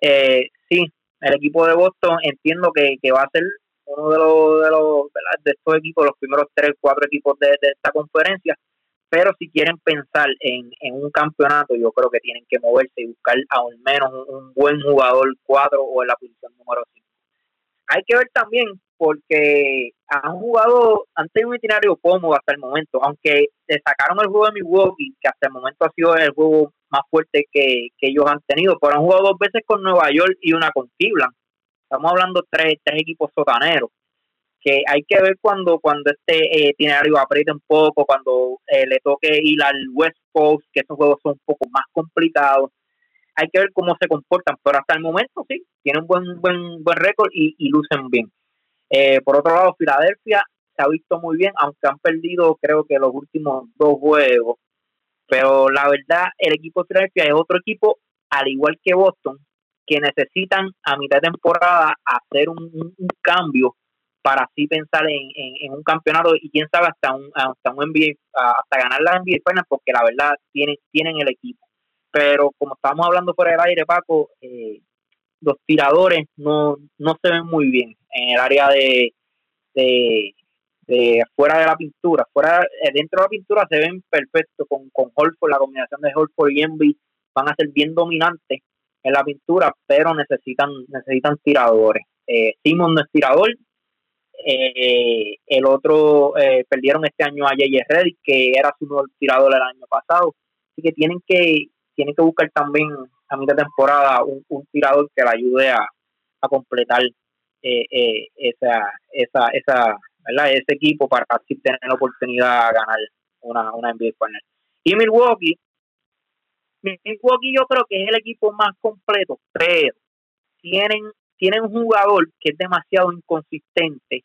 C: Eh, sí, el equipo de Boston entiendo que, va a ser uno de los, de los de estos equipos, los primeros tres, cuatro equipos de, esta conferencia, pero si quieren pensar en, un campeonato, yo creo que tienen que moverse y buscar al menos un, un buen jugador cuatro o en la posición número cinco. Hay que ver también porque han jugado, han tenido un itinerario cómodo hasta el momento, aunque sacaron el juego de Milwaukee, que hasta el momento ha sido el juego más fuerte que, ellos han tenido, pero han jugado dos veces con Nueva York y una con Cleveland. Estamos hablando tres, tres equipos sotaneros, que hay que ver cuando, cuando este eh, itinerario apriete un poco, cuando eh, le toque ir al West Coast, que esos juegos son un poco más complicados. Hay que ver cómo se comportan, pero hasta el momento sí, tienen buen, buen, buen récord y, lucen bien. Eh, por otro lado, Filadelfia se ha visto muy bien, aunque han perdido creo que los últimos dos juegos. Pero la verdad, el equipo de Filadelfia es otro equipo, al igual que Boston, que necesitan a mitad de temporada hacer un, cambio para así pensar en, un campeonato y quién sabe hasta un, hasta un NBA, hasta ganar la NBA Finals, porque la verdad tienen, tienen el equipo. Pero como estábamos hablando fuera del aire, Paco, eh, los tiradores no, no se ven muy bien en el área de, de, fuera de la pintura. Fuera, eh, dentro de la pintura se ven perfectos con, con Holford, la combinación de Holford y Envy van a ser bien dominantes en la pintura, pero necesitan necesitan tiradores. Eh, Simon no es tirador. Eh, el otro eh, perdieron este año a J.J. Reddick, que era su nuevo tirador el año pasado. Así que tienen que tienen que buscar también a mitad de temporada un, tirador que le ayude a, completar eh, eh, esa, esa, esa, ¿verdad? ese equipo para así tener la oportunidad de ganar una, una NBA Final. Y Milwaukee, Milwaukee yo creo que es el equipo más completo, pero tienen, tienen un jugador que es demasiado inconsistente,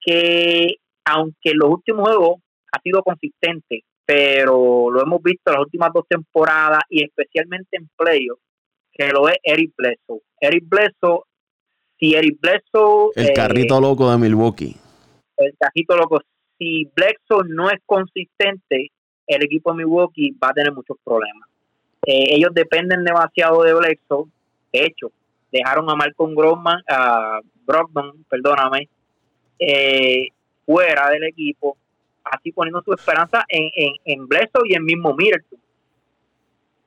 C: que aunque en los últimos juegos ha sido consistente, pero lo hemos visto las últimas dos temporadas y especialmente en playoffs, que lo es Eric Bledsoe. Eric Bledsoe, si Eric Bledsoe...
B: El carrito eh, loco de Milwaukee.
C: El carrito loco. Si Bledsoe no es consistente, el equipo de Milwaukee va a tener muchos problemas. Eh, ellos dependen demasiado de Bledsoe. De hecho, dejaron a Malcolm Grosman, a Brogdon, perdóname, eh, fuera del equipo así poniendo su esperanza en, en, en y en mismo Middleton.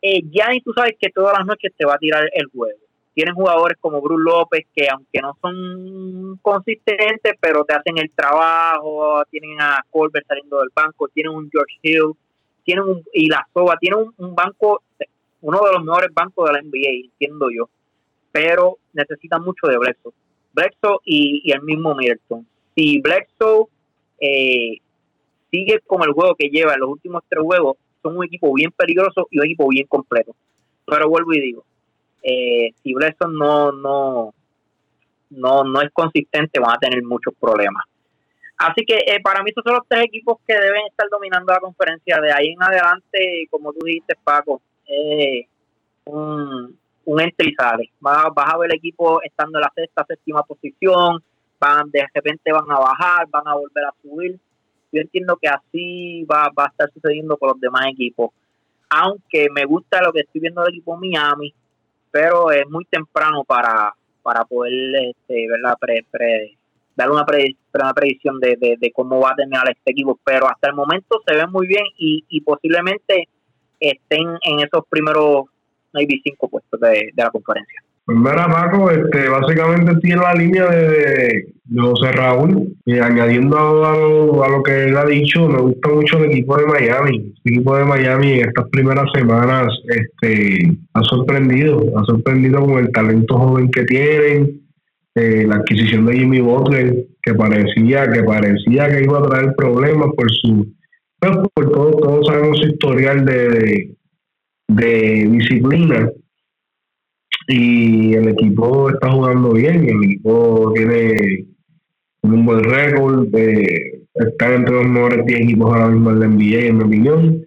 C: Eh, y tú sabes que todas las noches te va a tirar el juego. Tienen jugadores como Bruce López que aunque no son consistentes, pero te hacen el trabajo. Tienen a Colbert saliendo del banco, tienen un George Hill, tienen un, y la Soba, tienen un, banco, uno de los mejores bancos de la NBA, entiendo yo. Pero necesitan mucho de Bledsoe. Bledsoe y, y el mismo Middleton. Si Bledsoe eh, sigue con el juego que lleva los últimos tres juegos, son un equipo bien peligroso y un equipo bien completo. Pero vuelvo y digo, eh, si Bledson no, no, no, no es consistente, van a tener muchos problemas. Así que eh, para mí estos son los tres equipos que deben estar dominando la conferencia. De ahí en adelante, como tú dijiste, Paco, eh, un, un entry sale. Vas, vas, a ver el equipo estando en la sexta, séptima posición, van de repente van a bajar, van a volver a subir yo entiendo que así va, va a estar sucediendo con los demás equipos. Aunque me gusta lo que estoy viendo del equipo Miami, pero es muy temprano para, para poder este, ¿verdad? Pre, dar una, una predicción de, de, cómo va a terminar este equipo, pero hasta el momento se ve muy bien y, y posiblemente estén en esos primeros maybe cinco puestos de, de la conferencia.
D: Pues mira, Paco, este, básicamente tiene la línea de, José Raúl, y añadiendo a, lo, que él ha dicho, me gusta mucho el equipo de Miami. El equipo de Miami en estas primeras semanas este, ha sorprendido, ha sorprendido con el talento joven que tienen, eh, la adquisición de Jimmy Butler, que parecía que parecía que iba a traer problemas por su, pues, por todo, todos sabemos su historial de, de disciplina y el equipo está jugando bien, el equipo tiene un buen récord, eh, está entre los mejores 10 equipos ahora mismo en la NBA, en mi opinión.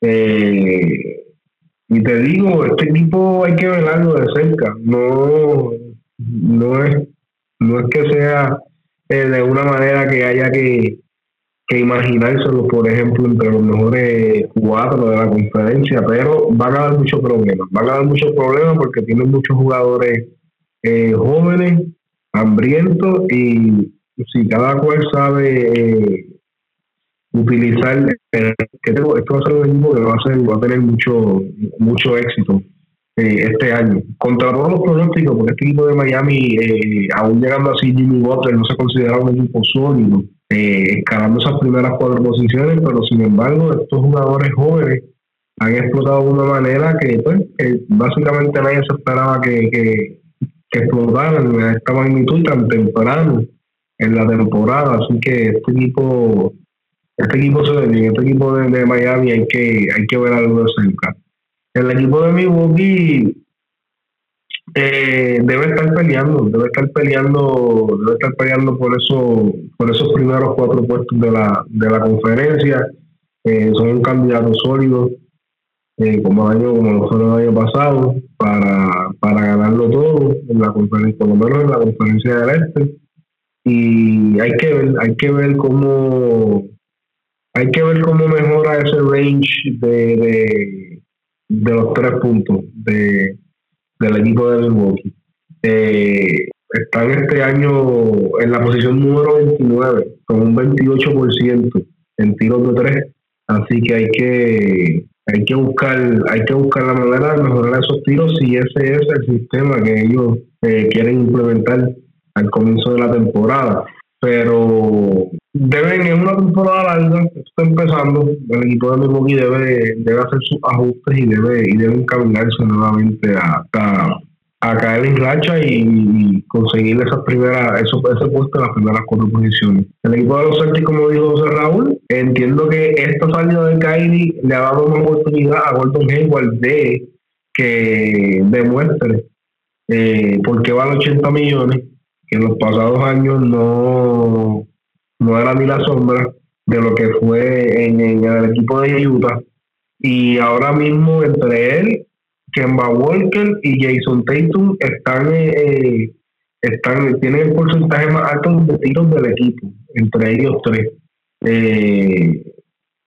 D: Eh, y te digo, este equipo hay que verlo de cerca, no, no, es, no es que sea eh, de una manera que haya que, que imaginárselo, por ejemplo, entre los mejores cuatro de la conferencia, pero van a haber muchos problemas. Van a haber muchos problemas porque tienen muchos jugadores eh, jóvenes, hambrientos, y si cada cual sabe eh, utilizar, eh, esto va a ser un equipo que va a, ser, va a tener mucho, mucho éxito. este año, contra todos los pronósticos, porque este equipo de Miami, aún llegando así Jimmy Butler, no se considera un equipo sólido, eh, esas primeras cuatro posiciones, pero sin embargo estos jugadores jóvenes han explotado de una manera que, pues, básicamente nadie se esperaba que, que, explotaran a esta magnitud tan temprano en la temporada, así que este equipo este equipo se ve este equipo de, Miami hay que hay que ver algo de cerca. El equipo de Milwaukee eh, debe estar peleando, debe estar peleando, debe estar peleando por eso, por esos primeros cuatro puestos de la, de la conferencia. Eh, son un candidato sólido, eh, como año, como lo fueron el año pasado, para, para ganarlo todo en la conferencia, por lo menos en la conferencia del este. Y hay que ver, hay que ver cómo hay que ver cómo mejora ese range de, de, de los tres puntos de del equipo de Milwaukee. Eh, están este año en la posición número 29, con un 28% en tiros de tres. Así que hay que hay que buscar hay que buscar la manera de mejorar esos tiros si ese es el sistema que ellos eh, quieren implementar al comienzo de la temporada pero deben en una temporada larga está empezando el equipo de Milwaukee debe debe hacer sus ajustes y debe y debe encaminarse nuevamente a, a, caer en racha y, conseguir esas primeras eso, ese puesto en las primeras cuatro posiciones. El equipo de los Celtics como dijo José Raúl entiendo que esta salida de Kyrie le ha dado una oportunidad a Gordon Hayward de que demuestre eh, por qué vale 80 millones en los pasados años no, no era ni la sombra de lo que fue en, el equipo de Utah. Y ahora mismo entre él, Kemba Walker y Jason Tatum están, eh, están tienen el porcentaje más alto de tiros del equipo, entre ellos tres. Eh,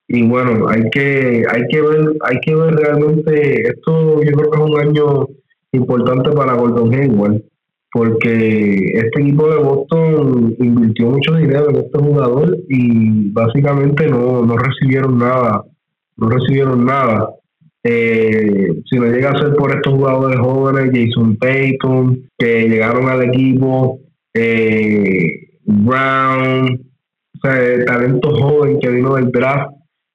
D: y bueno, hay que, hay que ver, hay que ver realmente, esto yo creo que es un año importante para Gordon Hayward porque este equipo de Boston invirtió mucho dinero en este jugador y básicamente no, no recibieron nada, no recibieron nada. Eh, si no llega a ser por estos jugadores jóvenes, Jason Payton, que llegaron al equipo, eh, Brown, o sea, talento joven que vino del draft,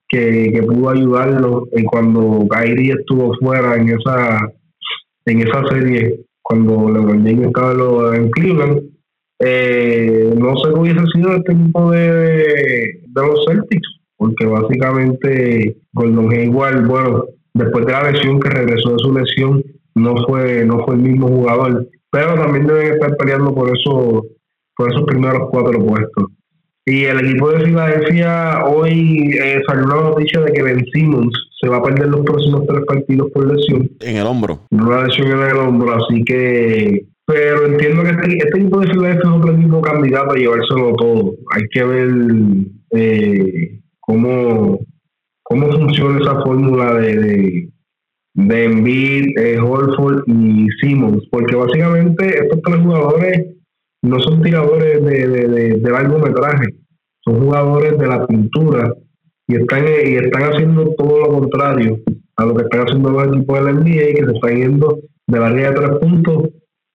D: que, que pudo ayudarlo cuando Kyrie estuvo fuera en esa en esa serie cuando LeBron James estaba en Cleveland, eh, no qué hubiese sido este equipo de, de los Celtics, porque básicamente Gordon Hayward, bueno, después de la lesión que regresó de su lesión, no fue, no fue el mismo jugador, pero también deben estar peleando por eso, por esos primeros cuatro puestos. Y el equipo de Filadelfia hoy eh, salió una noticia de que Ben Simmons se va a perder los próximos tres partidos por lesión.
B: En el hombro.
D: Una lesión en el hombro, así que. Pero entiendo que este, este equipo de Filadelfia es otro equipo candidato a llevárselo todo. Hay que ver eh, cómo, cómo funciona esa fórmula de, de, de Embiid, eh, Holford y Simmons, porque básicamente estos tres jugadores no son tiradores de, de, de, largometraje, son jugadores de la pintura y están, y están haciendo todo lo contrario a lo que están haciendo los equipos de la NBA, que se están yendo de la línea de tres puntos.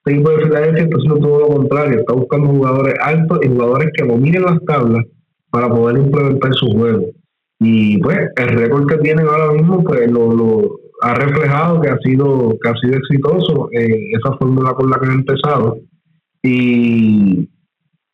D: Este equipo de Filadelfia está haciendo todo lo contrario, está buscando jugadores altos y jugadores que dominen las tablas para poder implementar su juego. Y pues el récord que tienen ahora mismo pues lo, lo ha reflejado que ha sido que ha sido exitoso eh, esa fórmula con la que han empezado y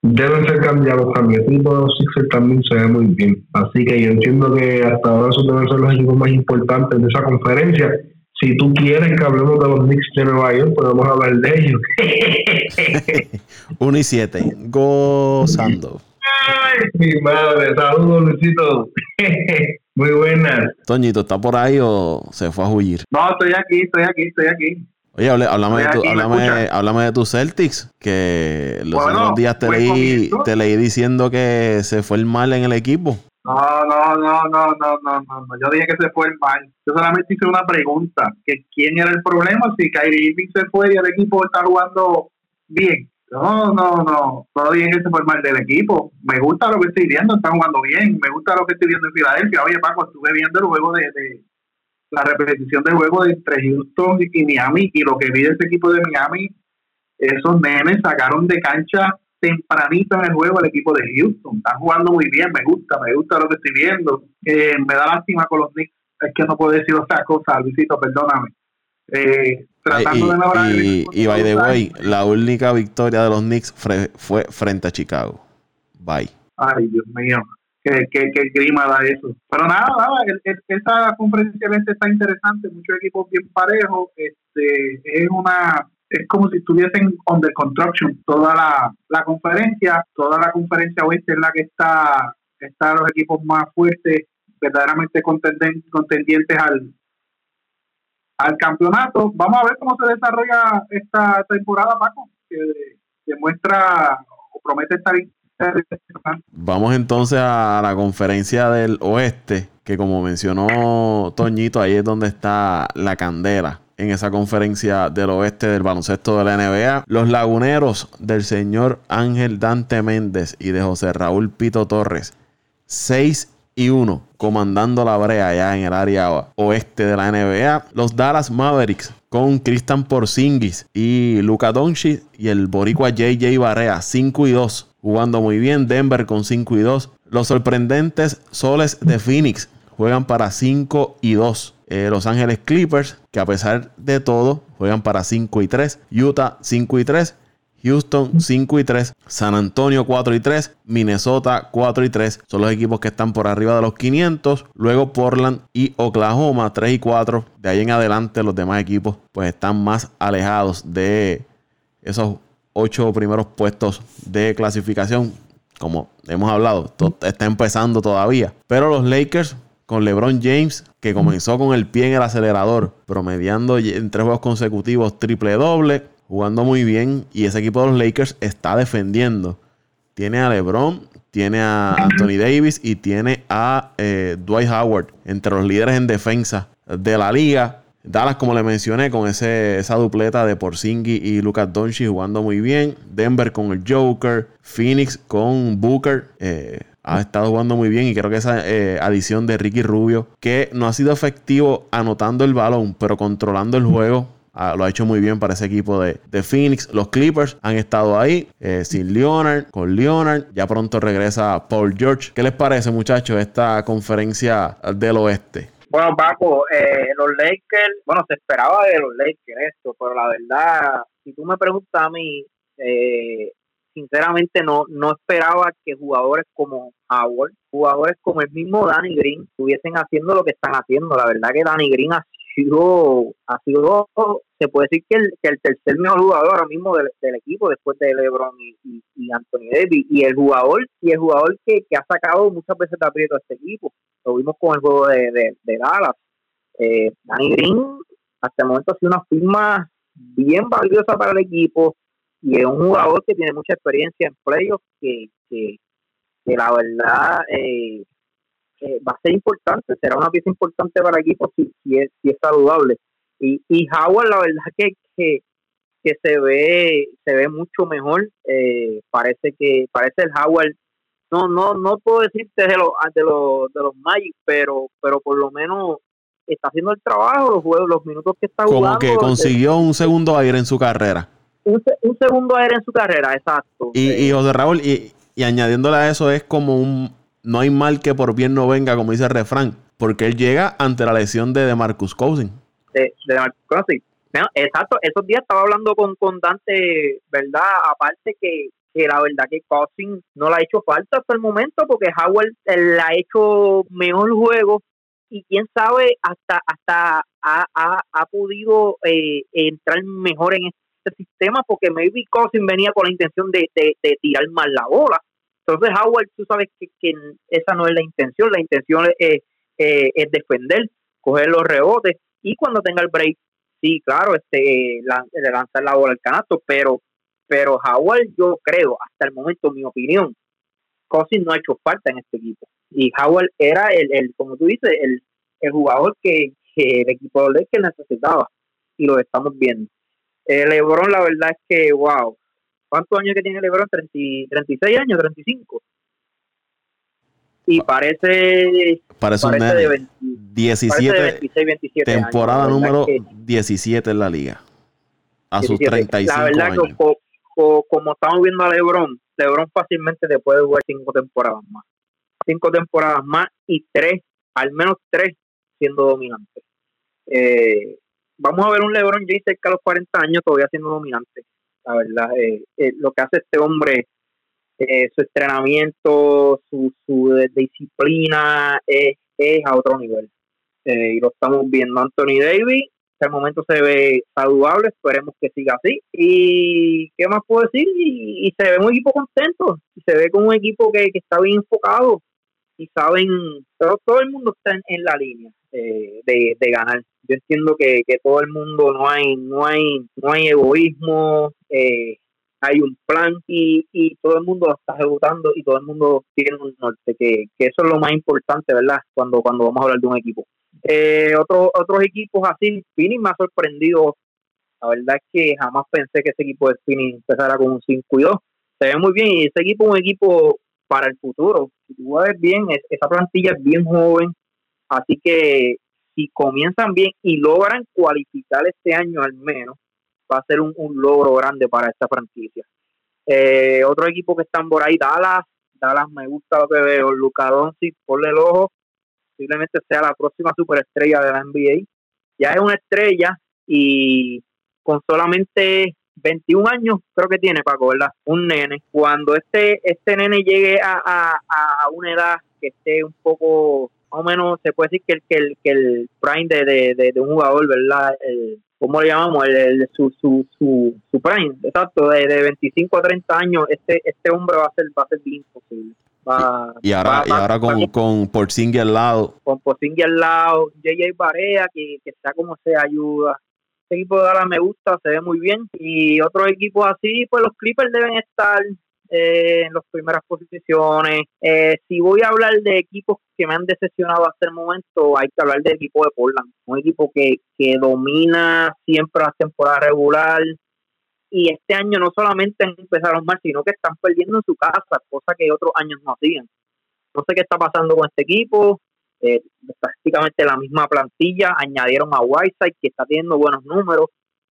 D: deben ser cambiados de los Sixers también se ve muy bien. Así que yo entiendo que hasta ahora esos deben ser los equipos más importantes de esa conferencia. Si tú quieres que hablemos de los Knicks de Nueva York, podemos hablar de ellos. (laughs)
B: 1 y 7, gozando.
D: Ay, mi madre, saludos Luisito. (laughs) Muy buenas.
B: Toñito, ¿está por ahí o se fue a huir?
E: No, estoy aquí, estoy aquí, estoy aquí.
B: Oye, háblame, de, tu, háblame, de tus Celtics, que los últimos días te leí, te leí diciendo que se fue el mal en el equipo.
E: No, no, no, no, no, no, no, Yo dije que se fue el mal. Yo solamente hice una pregunta, que quién era el problema si Kyrie Irving se fue y el equipo está jugando bien. No, no, no. No dije que se fue el mal del equipo. Me gusta lo que estoy viendo, están jugando bien. Me gusta lo que estoy viendo en Filadelfia. Oye, Paco, estuve viendo el juego de, de la repetición del juego entre Houston y Miami y lo que vi de ese equipo de Miami, esos nenes sacaron de cancha tempranito en el juego el equipo de Houston. Están jugando muy bien, me gusta, me gusta lo que estoy viendo. Eh, me da lástima con los Knicks, es que no puedo decir otra cosa, Luisito, perdóname. Eh, tratando
B: de mejorar y, y, by the way, la única victoria de los Knicks fue frente a Chicago. Bye.
E: Ay, Dios mío que, que, grima da eso. Pero nada, nada esta conferencia está interesante, muchos equipos bien parejos, este, es una es como si estuviesen under construction toda la, la conferencia, toda la conferencia oeste es la que está, está los equipos más fuertes, verdaderamente contendientes al, al campeonato. Vamos a ver cómo se desarrolla esta temporada, Paco, que demuestra o promete estar
B: Vamos entonces a la conferencia del oeste, que como mencionó Toñito, ahí es donde está la candela en esa conferencia del oeste del baloncesto de la NBA. Los laguneros del señor Ángel Dante Méndez y de José Raúl Pito Torres. 6 y 1 comandando la brea allá en el área oeste de la NBA. Los Dallas Mavericks con Christian Porzingis y Luka Doncic y el boricua JJ Barea 5 y 2 jugando muy bien. Denver con 5 y 2. Los sorprendentes soles de Phoenix juegan para 5 y 2. Eh, Los Ángeles Clippers, que a pesar de todo, juegan para 5 y 3. Utah 5 y 3. Houston 5 y 3, San Antonio 4 y 3, Minnesota 4 y 3. Son los equipos que están por arriba de los 500. Luego Portland y Oklahoma 3 y 4. De ahí en adelante los demás equipos pues están más alejados de esos ocho primeros puestos de clasificación. Como hemos hablado, está empezando todavía. Pero los Lakers con LeBron James, que comenzó con el pie en el acelerador, promediando en tres juegos consecutivos triple doble, jugando muy bien. Y ese equipo de los Lakers está defendiendo. Tiene a LeBron, tiene a Anthony Davis y tiene a eh, Dwight Howard entre los líderes en defensa de la liga. Dallas, como le mencioné, con ese, esa dupleta de Porzingis y Lucas Doncic jugando muy bien. Denver con el Joker. Phoenix con Booker. Eh, ha estado jugando muy bien y creo que esa eh, adición de Ricky Rubio, que no ha sido efectivo anotando el balón, pero controlando el juego, ah, lo ha hecho muy bien para ese equipo de, Phoenix. Los Clippers han estado ahí eh, sin Leonard, con Leonard. Ya pronto regresa Paul George. ¿Qué les parece, muchachos, esta conferencia del oeste?
C: Bueno, Paco, eh, los Lakers, bueno, se esperaba de los Lakers esto, pero la verdad, si tú me preguntas a mí, eh, sinceramente no no esperaba que jugadores como Howard, jugadores como el mismo Danny Green, estuviesen haciendo lo que están haciendo. La verdad que Danny Green ha sido, ha sido se puede decir que el, que el tercer mejor jugador ahora mismo del, equipo después de LeBron y, y, Anthony Davis y el jugador y el jugador que, que ha sacado muchas veces de aprieto a este equipo lo vimos con el juego de, de, Dallas. Eh, Danny Green hasta el momento ha sido una firma bien valiosa para el equipo y es un jugador que tiene mucha experiencia en playoffs que, que, la verdad eh, eh, va a ser importante, será una pieza importante para el equipo si, si, es, si es saludable. Y, y Howard, la verdad que, que que se ve se ve mucho mejor. Eh, parece que parece el Howard no no no puedo decirte de los de los de los Magic, pero pero por lo menos está haciendo el trabajo, los juegos, los minutos que está jugando.
B: Como que consiguió un segundo aire en su carrera.
C: Un, un segundo aire en su carrera, exacto.
B: Y, y José Raúl, y, y añadiéndole a eso, es como un. No hay mal que por bien no venga, como dice el refrán, porque él llega ante la lesión de, de Marcus Cousin.
C: De, de Marcus Cousin. Exacto, esos días estaba hablando con, con Dante, ¿verdad? Aparte que, que la verdad que Cousin no le ha hecho falta hasta el momento porque Howard le ha hecho mejor juego y quién sabe hasta hasta ha, ha, ha podido eh, entrar mejor en este sistema porque maybe Cousin venía con la intención de, de, de tirar más la bola entonces Howard tú sabes que, que, esa no es la intención la intención es, eh, es defender coger los rebotes y cuando tenga el break sí claro este la, lanzar la bola al canasto pero pero Howard yo creo hasta el momento mi opinión Cousins no ha hecho falta en este equipo. Y Howard era el, el como tú dices, el, el jugador que, que, el equipo de que necesitaba. Y lo estamos viendo. Eh, Lebron, la verdad es que, wow. ¿Cuántos años que tiene Lebron? 30, 36 años, 35. Y parece.
B: Parece, un
C: parece de 20,
B: 17,
C: parece de 26, 27
B: temporada
C: años.
B: Número
C: que-
B: 17 en la liga. A sus
C: 17.
B: 35
C: La verdad
B: años.
C: que co- co- como estamos viendo a LeBron, LeBron fácilmente te puede jugar cinco temporadas más. Cinco temporadas más y tres, al menos tres, siendo dominante. Eh, vamos a ver un LeBron James cerca de los 40 años todavía siendo dominante. La verdad, eh, eh, lo que hace este hombre, eh, su entrenamiento, su, su disciplina es, es a otro nivel. Eh, y lo estamos viendo. Anthony Davis hasta el momento se ve saludable, esperemos que siga así. ¿Y qué más puedo decir? Y, y se ve un equipo contento, y se ve como un equipo que, que está bien enfocado y saben, todo, todo el mundo está en, en la línea eh, de, de ganar. Yo entiendo que, que todo el mundo no hay, no hay, no hay egoísmo, eh, hay un plan y, y todo el mundo está ejecutando y todo el mundo tiene un norte, que, que eso es lo más importante, ¿verdad? Cuando, cuando vamos a hablar de un equipo. Eh, otro, otros equipos así, Phoenix me ha sorprendido. La verdad es que jamás pensé que ese equipo de Phoenix empezara con un 5 y 2. Se ve muy bien y ese equipo es un equipo para el futuro. Si tú ves bien, es, esa plantilla es bien joven. Así que si comienzan bien y logran cualificar este año al menos, va a ser un, un logro grande para esta franquicia. Eh, otro equipo que están por ahí, Dallas. Dallas me gusta lo que veo. Luka Doncic, ponle el ojo posiblemente sea la próxima superestrella de la NBA. Ya es una estrella y con solamente 21 años creo que tiene Paco, ¿verdad? Un nene. Cuando este este nene llegue a, a, a una edad que esté un poco, más o menos, se puede decir que el, que el, que el prime de, de, de, de un jugador, ¿verdad? El, ¿Cómo le llamamos? El, el- su, su, su, su prime, exacto, de, de 25 a 30 años, este este hombre va a ser, va a ser bien imposible. Va,
B: Y ahora,
C: va-
B: y ahora
C: va-
B: con, con Porzingis al lado.
C: con Pozingi al lado, JJ Barea, que, que sea como se ayuda. Este equipo de Dallas me gusta, se ve muy bien. Y otros equipos así, pues los Clippers deben estar eh, en las primeras posiciones. Eh, si voy a hablar de equipos que me han decepcionado hasta el momento, hay que hablar del equipo de Portland. Un equipo que, que domina siempre la temporada regular. Y este año no solamente empezaron mal, sino que están perdiendo en su casa, cosa que otros años no hacían. No sé qué está pasando con este equipo. Eh, prácticamente la misma plantilla. Añadieron a Whiteside, que está teniendo buenos números,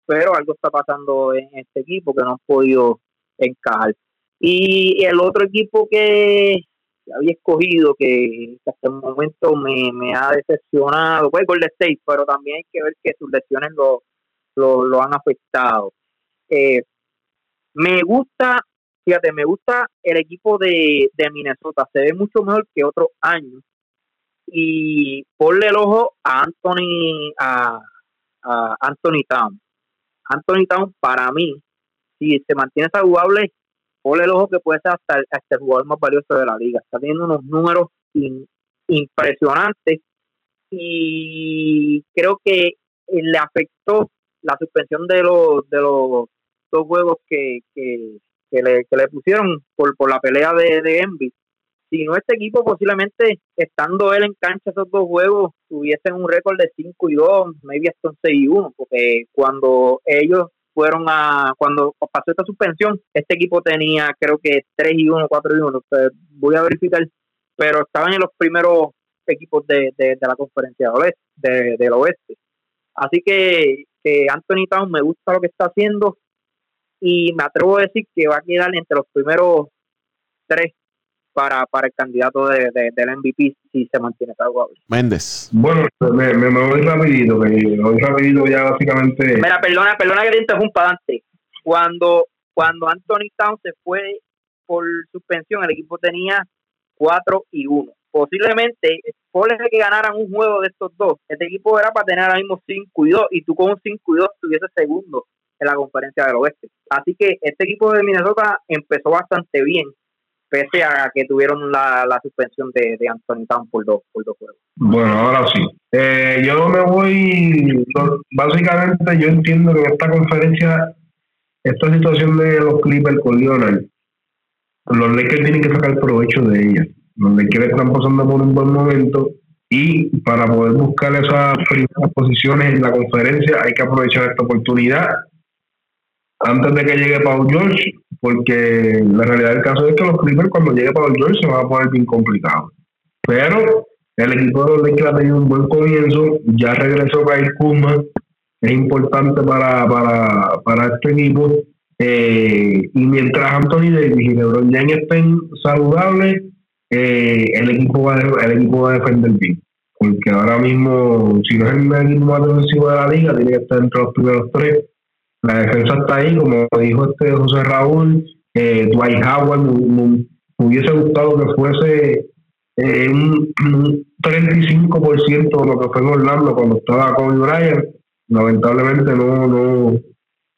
C: pero algo está pasando en este equipo que no han podido encajar. Y el otro equipo que había escogido, que hasta el momento me, me ha decepcionado, pues Golden State, pero también hay que ver que sus lesiones lo, lo, lo han afectado. Eh, me gusta, fíjate, me gusta el equipo de, de Minnesota, se ve mucho mejor que otros años. Y ponle el ojo a Anthony, a, a Anthony Town. Anthony Town, para mí, si se mantiene saludable, ponle el ojo que puede ser hasta hasta el jugador más valioso de la liga. Está teniendo unos números impresionantes y creo que eh, le afectó la suspensión de los de los dos juegos que, que, que le, que le pusieron por, por la pelea de, de Envy. Si no, este equipo posiblemente, estando él en cancha esos dos juegos, tuviesen un récord de 5 y 2, maybe hasta un 6 y 1, porque cuando ellos fueron a, cuando pasó esta suspensión, este equipo tenía creo que 3 y 1, 4 y 1, voy a verificar, pero estaban en los primeros equipos de, de, la conferencia del oeste, de, del oeste. Así que, que Anthony Town me gusta lo que está haciendo y me atrevo a decir que va a quedar entre los primeros tres para, para el candidato de, del MVP si se mantiene saludable.
B: Méndez.
D: Bueno, me, me, voy rapidito, me voy rapidito ya básicamente.
C: Mira, perdona, perdona que te interrumpa, Dante. Cuando, cuando Anthony Town se fue por suspensión, el equipo tenía 4 y 1. Posiblemente, por que ganaran un juego de estos dos, este equipo era para tener ahora mismo 5 y 2, y tú con un 5 y 2 estuviese segundo en la conferencia del oeste. Así que este equipo de Minnesota empezó bastante bien pese a que tuvieron la, suspensión de, de Anthony Town por dos, por dos juegos.
D: Bueno, ahora sí. Eh, yo me voy, básicamente yo entiendo que esta conferencia, esta situación de los Clippers con Lionel, los Lakers tienen que sacar provecho de ella. Los Lakers están pasando por un buen momento y para poder buscar esas primeras posiciones en la conferencia hay que aprovechar esta oportunidad antes de que llegue Paul George, porque la realidad del caso es que los Clippers cuando llegue Paul George se van a poner bien complicado. Pero el equipo de los Lakers ha tenido un buen comienzo, ya regresó Kyle Kuzma, es importante para, para, para este equipo. Eh, y mientras Anthony Davis y LeBron James estén saludables, eh, el equipo va el equipo va a defender bien. Porque ahora mismo, si no es el equipo más defensivo de la liga, tiene que estar entre los primeros tres la defensa está ahí, como dijo este José Raúl, eh, Dwight Howard, me, hubiese gustado que fuese eh, un, 35% de lo que fue en Orlando cuando estaba con Bryant. Lamentablemente no, no,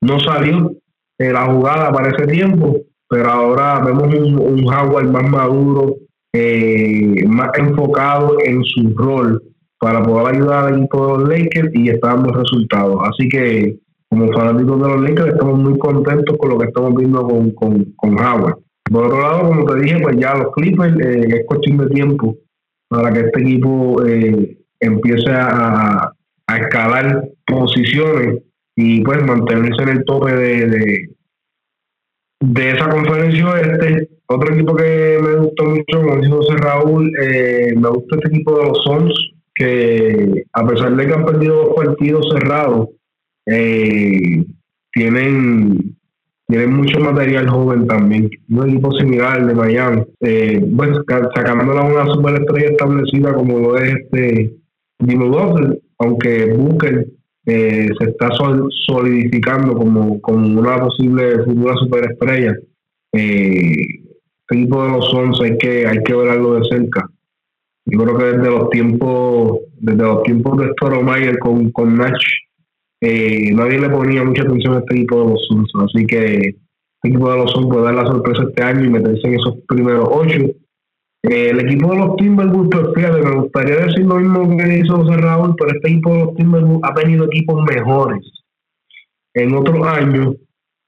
D: no salió eh, la jugada para ese tiempo, pero ahora vemos un, un Howard más maduro, eh, más enfocado en su rol para poder ayudar al equipo de los Lakers y está dando resultados. Así que como fanáticos de los Lakers estamos muy contentos con lo que estamos viendo con, con, con Howard. Por otro lado, como te dije, pues ya los Clippers eh, es cuestión de tiempo para que este equipo eh, empiece a, a, escalar posiciones y pues mantenerse en el tope de, de, de esa conferencia este Otro equipo que me gustó mucho, como dijo José Raúl, eh, me gusta este equipo de los Suns, que a pesar de que han perdido dos partidos cerrados, eh, tienen tienen mucho material joven también. Un equipo similar de Miami. Eh, bueno, sacándola una superestrella establecida como lo es este Jimmy aunque Booker eh, se está solidificando como, como una posible futura superestrella. Eh, este equipo de los 11 hay que, hay que verlo de cerca. Yo creo que desde los tiempos, desde los tiempos de Storomayer con, con Nash, eh, nadie le ponía mucha atención a este equipo de los Suns, así que este equipo de los Suns puede dar la sorpresa este año y meterse en esos primeros ocho. Eh, el equipo de los Timberwolves, pues fíjate, me gustaría decir lo mismo que hizo José Raúl, pero este equipo de los Timberwolves ha tenido equipos mejores en otros años,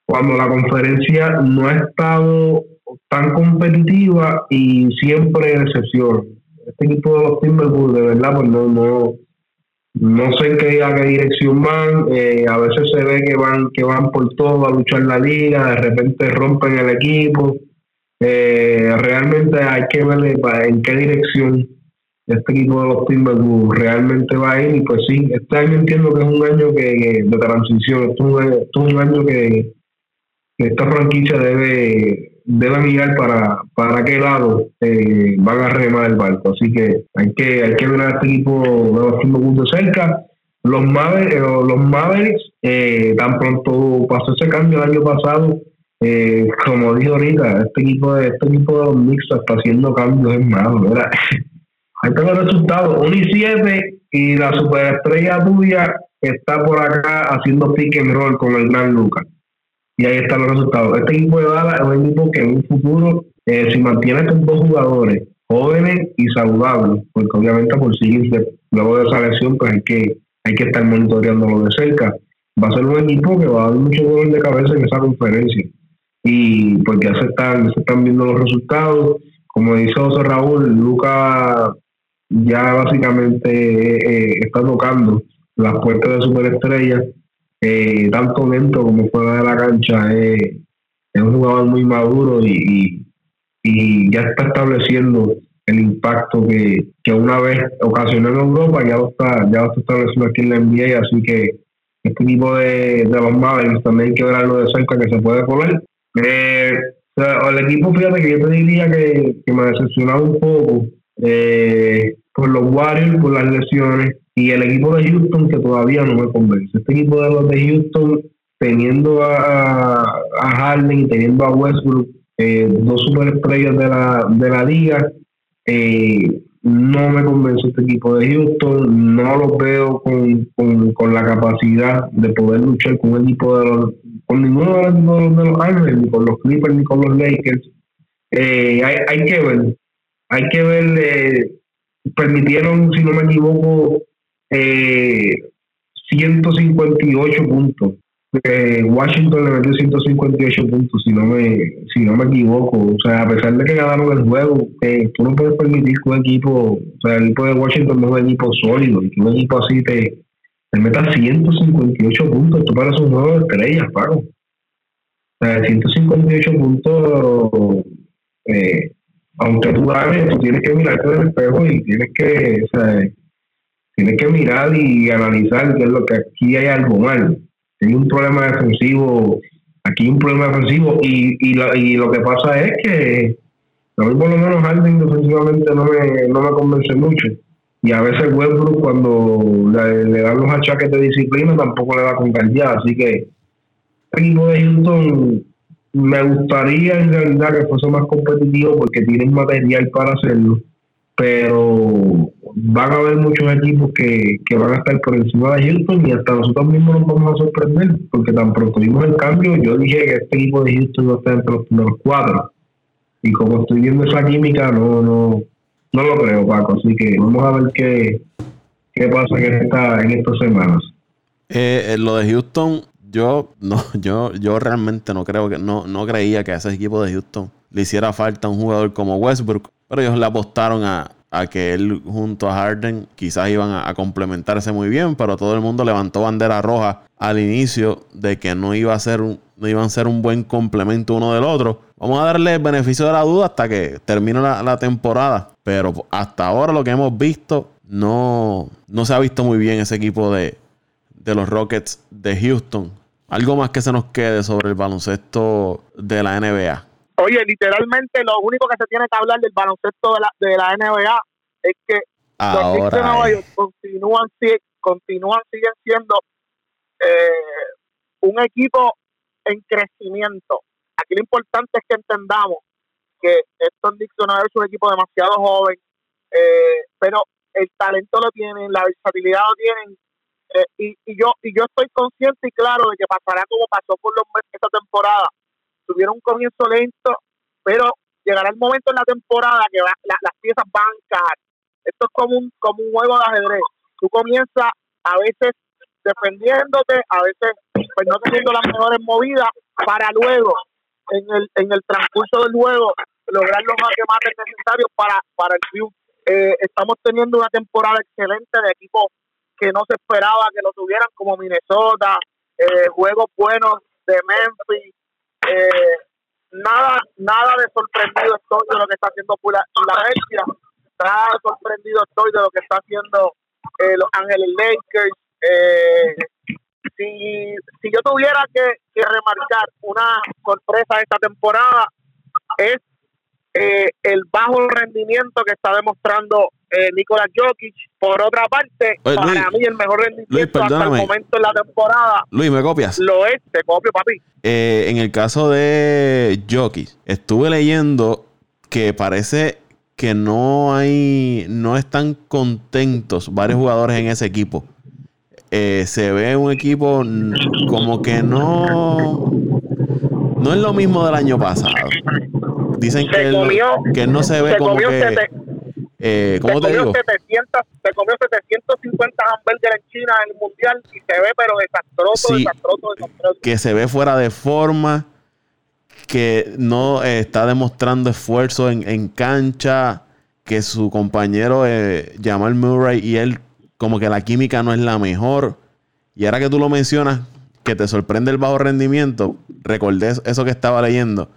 D: cuando la conferencia no ha estado tan competitiva y siempre en excepción. Este equipo de los Timberwolves, de verdad, pues no, no, no sé en qué, a qué dirección van, eh, a veces se ve que van, que van por todo a luchar la liga, de repente rompen el equipo. Eh, realmente hay que ver en qué dirección este equipo de los Timberwolves realmente va a ir. Y pues sí, este año entiendo que es un año que, de transición, es un, año que esta franquicia debe debe mirar para, para qué lado eh, van a remar el barco. Así que hay que, hay que ver a este equipo de los de cerca. Los eh, los Mavericks eh, tan pronto pasó ese cambio el año pasado, como dijo ahorita, este equipo de, este equipo de los Knicks está haciendo cambios en malo, ¿verdad? (laughs) Ahí están los resultados, 1 y 7 y la superestrella tuya está por acá haciendo pick and roll con el gran Lucas y ahí están los resultados. Este equipo de Dallas es un equipo que en un futuro, eh, si mantiene estos dos jugadores jóvenes y saludables, porque obviamente por sí, luego de esa lesión, pues hay que, hay que estar monitoreándolo de cerca. Va a ser un equipo que va a dar mucho dolor de cabeza en esa conferencia. Y pues ya se están, se están viendo los resultados. Como dice José Raúl, Luca ya básicamente eh, está tocando las puertas de superestrellas eh, tanto dentro como fuera de la cancha. es un jugador muy maduro y, y, ya está estableciendo el impacto que, que, una vez ocasionó en Europa, ya lo está, ya lo está estableciendo aquí en la NBA, así que este equipo de, de los también hay que verlo de cerca que se puede colar. Eh, el equipo, fíjate que yo te diría que, que me decepcionaba un poco eh, por los Warriors, por las lesiones, y el equipo de Houston que todavía no me convence. Este equipo de los de Houston, teniendo a, a Harden y teniendo a Westbrook, eh, dos superestrellas de la, de la liga, eh, no me convence este equipo de Houston, no lo veo con, con, la capacidad de poder luchar con un equipo de los, con ninguno de los, de los Ángeles, ni con los Clippers, ni con los Lakers. Eh, hay, hay que ver, hay que ver, eh, permitieron, si no me equivoco, eh, 158 puntos eh, Washington le metió 158 puntos, si no me si no me equivoco. O sea, a pesar de que ganaron el juego, que tú no puedes permitir que un equipo, o sea, el equipo de Washington no es un equipo sólido y que un equipo así te, te meta 158 puntos. Esto parece un juego de estrellas, Paco. O sea, 158 puntos, eh, aunque tú ganes, tú tienes que mirarte en el espejo y tienes que, o sea, tienes que mirar y analizar qué es lo que aquí hay algo mal hay un problema defensivo, aquí hay un problema defensivo y, y, lo, y lo que pasa es que a mí por lo menos Harden defensivamente no me, no me convence mucho. Y a veces Westbrook cuando le, dan los achaques de disciplina tampoco le da con calidad. Así que el equipo de Houston me gustaría en realidad que fuese más competitivo porque tienen material para hacerlo pero van a haber muchos equipos que, que, van a estar por encima de Houston y hasta nosotros mismos nos vamos a sorprender, porque tan pronto vimos el cambio, yo dije que este equipo de Houston va a estar entre los cuatro. Y como estoy viendo esa química, no, no, no lo creo, Paco. Así que vamos a ver qué, qué pasa en, esta, en estas semanas.
B: Eh, eh lo de Houston, yo no, (laughs) yo, yo realmente no creo que, no, no creía que a ese equipo de Houston le hiciera falta un jugador como Westbrook pero ellos le apostaron a, que él junto a Harden quizás iban a, complementarse muy bien, pero todo el mundo levantó bandera roja al inicio de que no iba a ser no iban a ser un buen complemento uno del otro. Vamos a darle el beneficio de la duda hasta que termine la, temporada. Pero hasta ahora lo que hemos visto no, no se ha visto muy bien ese equipo de, de los Rockets de Houston. Algo más que se nos quede sobre el baloncesto de la NBA.
F: Oye, literalmente lo único que se tiene que hablar del baloncesto de la, de la NBA es que los Knicks de Nueva York continúan, continúan, siguen siendo eh, un equipo en crecimiento. Aquí lo importante es que entendamos que Nueva York es un equipo demasiado joven, eh, pero el talento lo tienen, la versatilidad lo tienen, eh, y, y, yo y yo estoy consciente y claro de que pasará como pasó por los esta temporada tuvieron un comienzo lento, pero llegará el momento en la temporada que las piezas van a encajar. Esto es como un, como un juego de ajedrez. Tú comienzas a veces defendiéndote, a veces pues no teniendo las mejores movidas, para luego, en el, en el transcurso del juego, lograr los mates necesarios para, para el club. Eh, estamos teniendo una temporada excelente de equipos que no se esperaba que lo tuvieran, como Minnesota, eh, juegos buenos de Memphis, eh, nada nada de sorprendido estoy de lo que está haciendo Filadelfia, nada de sorprendido estoy de lo que está haciendo eh, los Ángeles Lakers. Eh, si, si yo tuviera que, que remarcar una sorpresa esta temporada, es eh, el bajo rendimiento que está demostrando eh, Nicolás Jokic. Por otra parte, para mí el mejor rendimiento hasta el momento en la temporada.
B: Luis, ¿me copias?
F: Lo es, te copio, papi.
B: Eh, en el caso de Jokic, estuve leyendo que parece que no hay, no están contentos varios jugadores en ese equipo. Eh, se ve un equipo como que no, no es lo mismo del año pasado. Dicen que, él, que no se ve como que... Eh, ¿Cómo te, digo?
F: 700, se comió 750 hamburguesas en China en el mundial y se ve, pero desastroso, desastroso, desastroso.
B: Que se ve fuera de forma, que no eh, está demostrando esfuerzo en, en, cancha, que su compañero eh, Jamal Murray y él, como que la química no es la mejor. Y ahora que tú lo mencionas, que te sorprende el bajo rendimiento, recordé eso que estaba leyendo.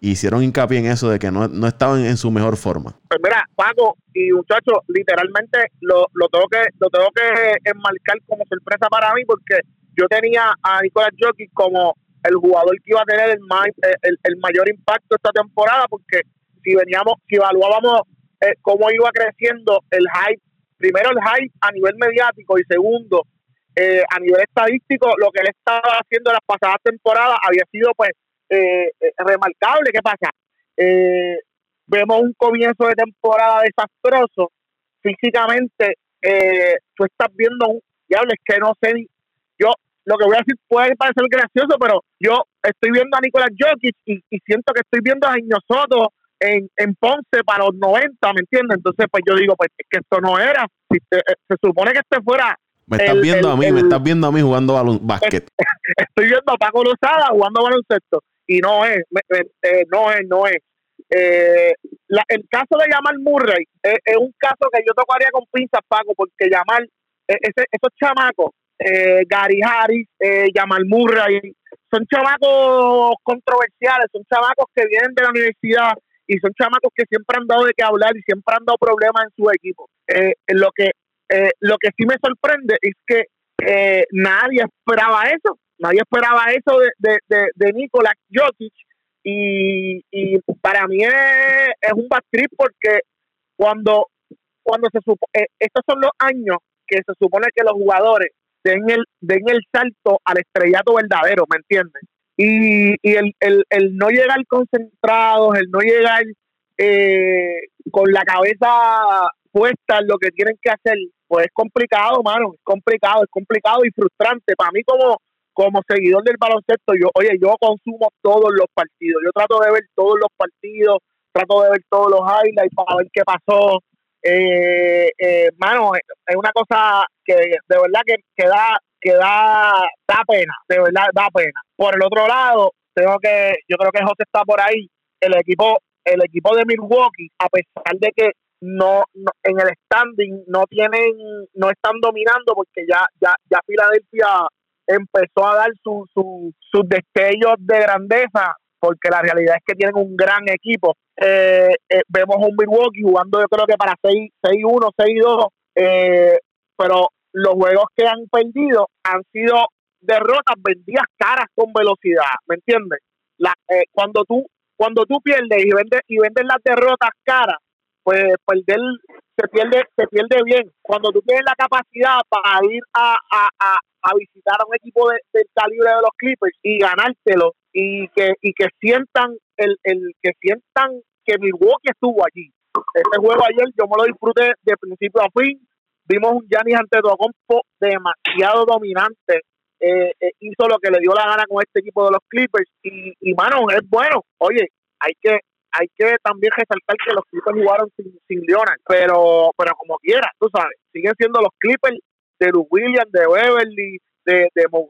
B: Hicieron hincapié en eso de que no, no estaban en su mejor forma.
F: Pues mira, Paco y muchachos, literalmente lo, lo tengo que lo tengo que enmarcar como sorpresa para mí porque yo tenía a Nicolás Jockey como el jugador que iba a tener el, el, el mayor impacto esta temporada porque si veníamos, si evaluábamos eh, cómo iba creciendo el hype, primero el hype a nivel mediático y segundo eh, a nivel estadístico, lo que él estaba haciendo en las pasadas temporadas había sido pues eh, remarcable. ¿Qué pasa? vemos un comienzo de temporada desastroso. Físicamente, tú estás viendo un diablo, es que no sé, yo lo que voy a decir puede parecer gracioso, pero yo estoy viendo a Nicolás Jokic y, siento que estoy viendo a Soto en, en Ponce para los 90, ¿me entiendes? Entonces, pues yo digo, pues es que esto no era. Si eh, se supone que este fuera.
B: Me estás viendo a mí, me estás viendo a mí jugando balón, (laughs) básquet.
F: Estoy viendo a Paco Lozada jugando baloncesto y no es, eh, no es, no es. Eh, el caso de Jamal Murray es, un caso que yo tocaría con pinzas, Paco, porque Jamal, ese, esos chamacos, Gary Harris, Jamal Murray, son chamacos controversiales, son chamacos que vienen de la universidad y son chamacos que siempre han dado de qué hablar y siempre han dado problemas en su equipo. Eh, lo que eh, lo que sí me sorprende es que eh, nadie esperaba eso, nadie esperaba eso de, de, de, de Nikola Jokic y, y para mí es, es un bad porque cuando cuando se supo, estos son los años que se supone que los jugadores den el den el salto al estrellato verdadero, ¿me entiendes? y, y el, el, el, no llegar concentrados, el no llegar eh, con la cabeza puesta en lo que tienen que hacer, pues es complicado, mano, es complicado, es complicado y frustrante. Para mí como, como seguidor del baloncesto, yo, oye, yo consumo todos los partidos, yo trato de ver todos los partidos, trato de ver todos los highlights para ver qué pasó. Eh, eh, mano, es una cosa que de verdad que, que da, que da, da pena, de verdad da pena. Por el otro lado, tengo que, yo creo que José está por ahí, el equipo, el equipo de Milwaukee, a pesar de que no, en el standing no tienen, no están dominando porque ya, ya, ya Filadelfia empezó a dar su, su, sus destellos de grandeza, porque la realidad es que tienen un gran equipo. Eh, eh, vemos un Milwaukee jugando yo creo que para 6-1, 6-2, eh, pero los juegos que han perdido han sido derrotas vendidas caras con velocidad, ¿me entiendes? La, eh, cuando tú cuando tú pierdes y vendes y vendes las derrotas caras, pues perder se pierde se pierde bien. Cuando tú tienes la capacidad para ir a, a, a, visitar a un equipo de, del calibre de los Clippers y ganártelo y que y que sientan el, el que sientan que Milwaukee estuvo allí. Este juego ayer yo me lo disfruté de principio a fin Vimos un Giannis Antetokounmpo demasiado dominante. Eh, eh, hizo lo que le dio la gana con este equipo de los Clippers y, y mano, es bueno. Oye, hay que hay que también resaltar que los Clippers jugaron sin, sin Leonard, pero pero como quiera, tú sabes, siguen siendo los Clippers de Luke Williams, de Beverly, de, de Mon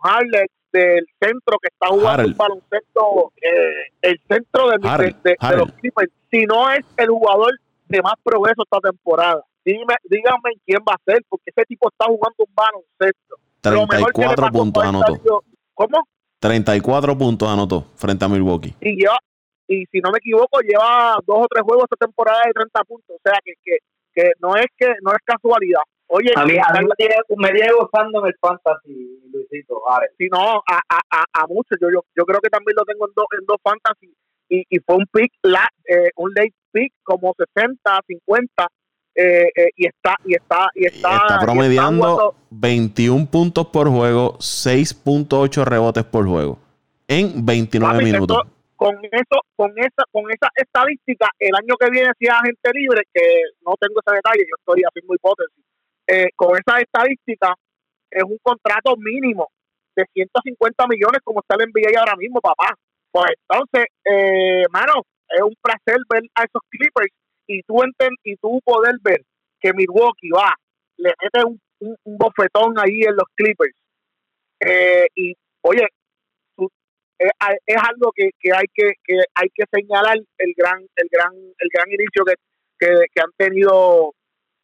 F: del centro que está jugando un baloncesto, eh, el centro de, de, los Clippers, si no es el jugador de más progreso esta temporada. Dime, díganme quién va a ser, porque ese tipo está jugando un baloncesto.
B: 34 puntos anotó.
F: ¿Cómo?
B: 34 puntos anotó frente a Milwaukee.
F: Y lleva, y si no me equivoco, lleva dos o tres juegos esta temporada de 30 puntos. O sea que, que, que no es que no es casualidad. Oye,
C: a mí, me, tiene, me gozando en el fantasy, Luisito.
F: Si no, a, a, a, muchos. Yo, yo, yo creo que también lo tengo en, dos en dos fantasy. Y, y fue un pick, la, eh, un late pick como 60, 50 eh, eh, y está y está y está,
B: promediando 21 puntos por juego, 6.8 rebotes por juego en 29 minutos.
F: con eso, con esa, con esa estadística, el año que viene si es agente libre, que no tengo ese detalle, yo estoy haciendo hipótesis, eh, con esa estadística es un contrato mínimo de 150 millones como está el NBA ahora mismo, papá. Pues entonces, eh, mano, es un placer ver a esos Clippers y tú enten, y tú poder ver que Milwaukee va, le mete un, un, bofetón ahí en los Clippers. Eh, y oye, es, algo que, que, hay que, que hay que señalar el gran el gran el gran inicio que, que, han tenido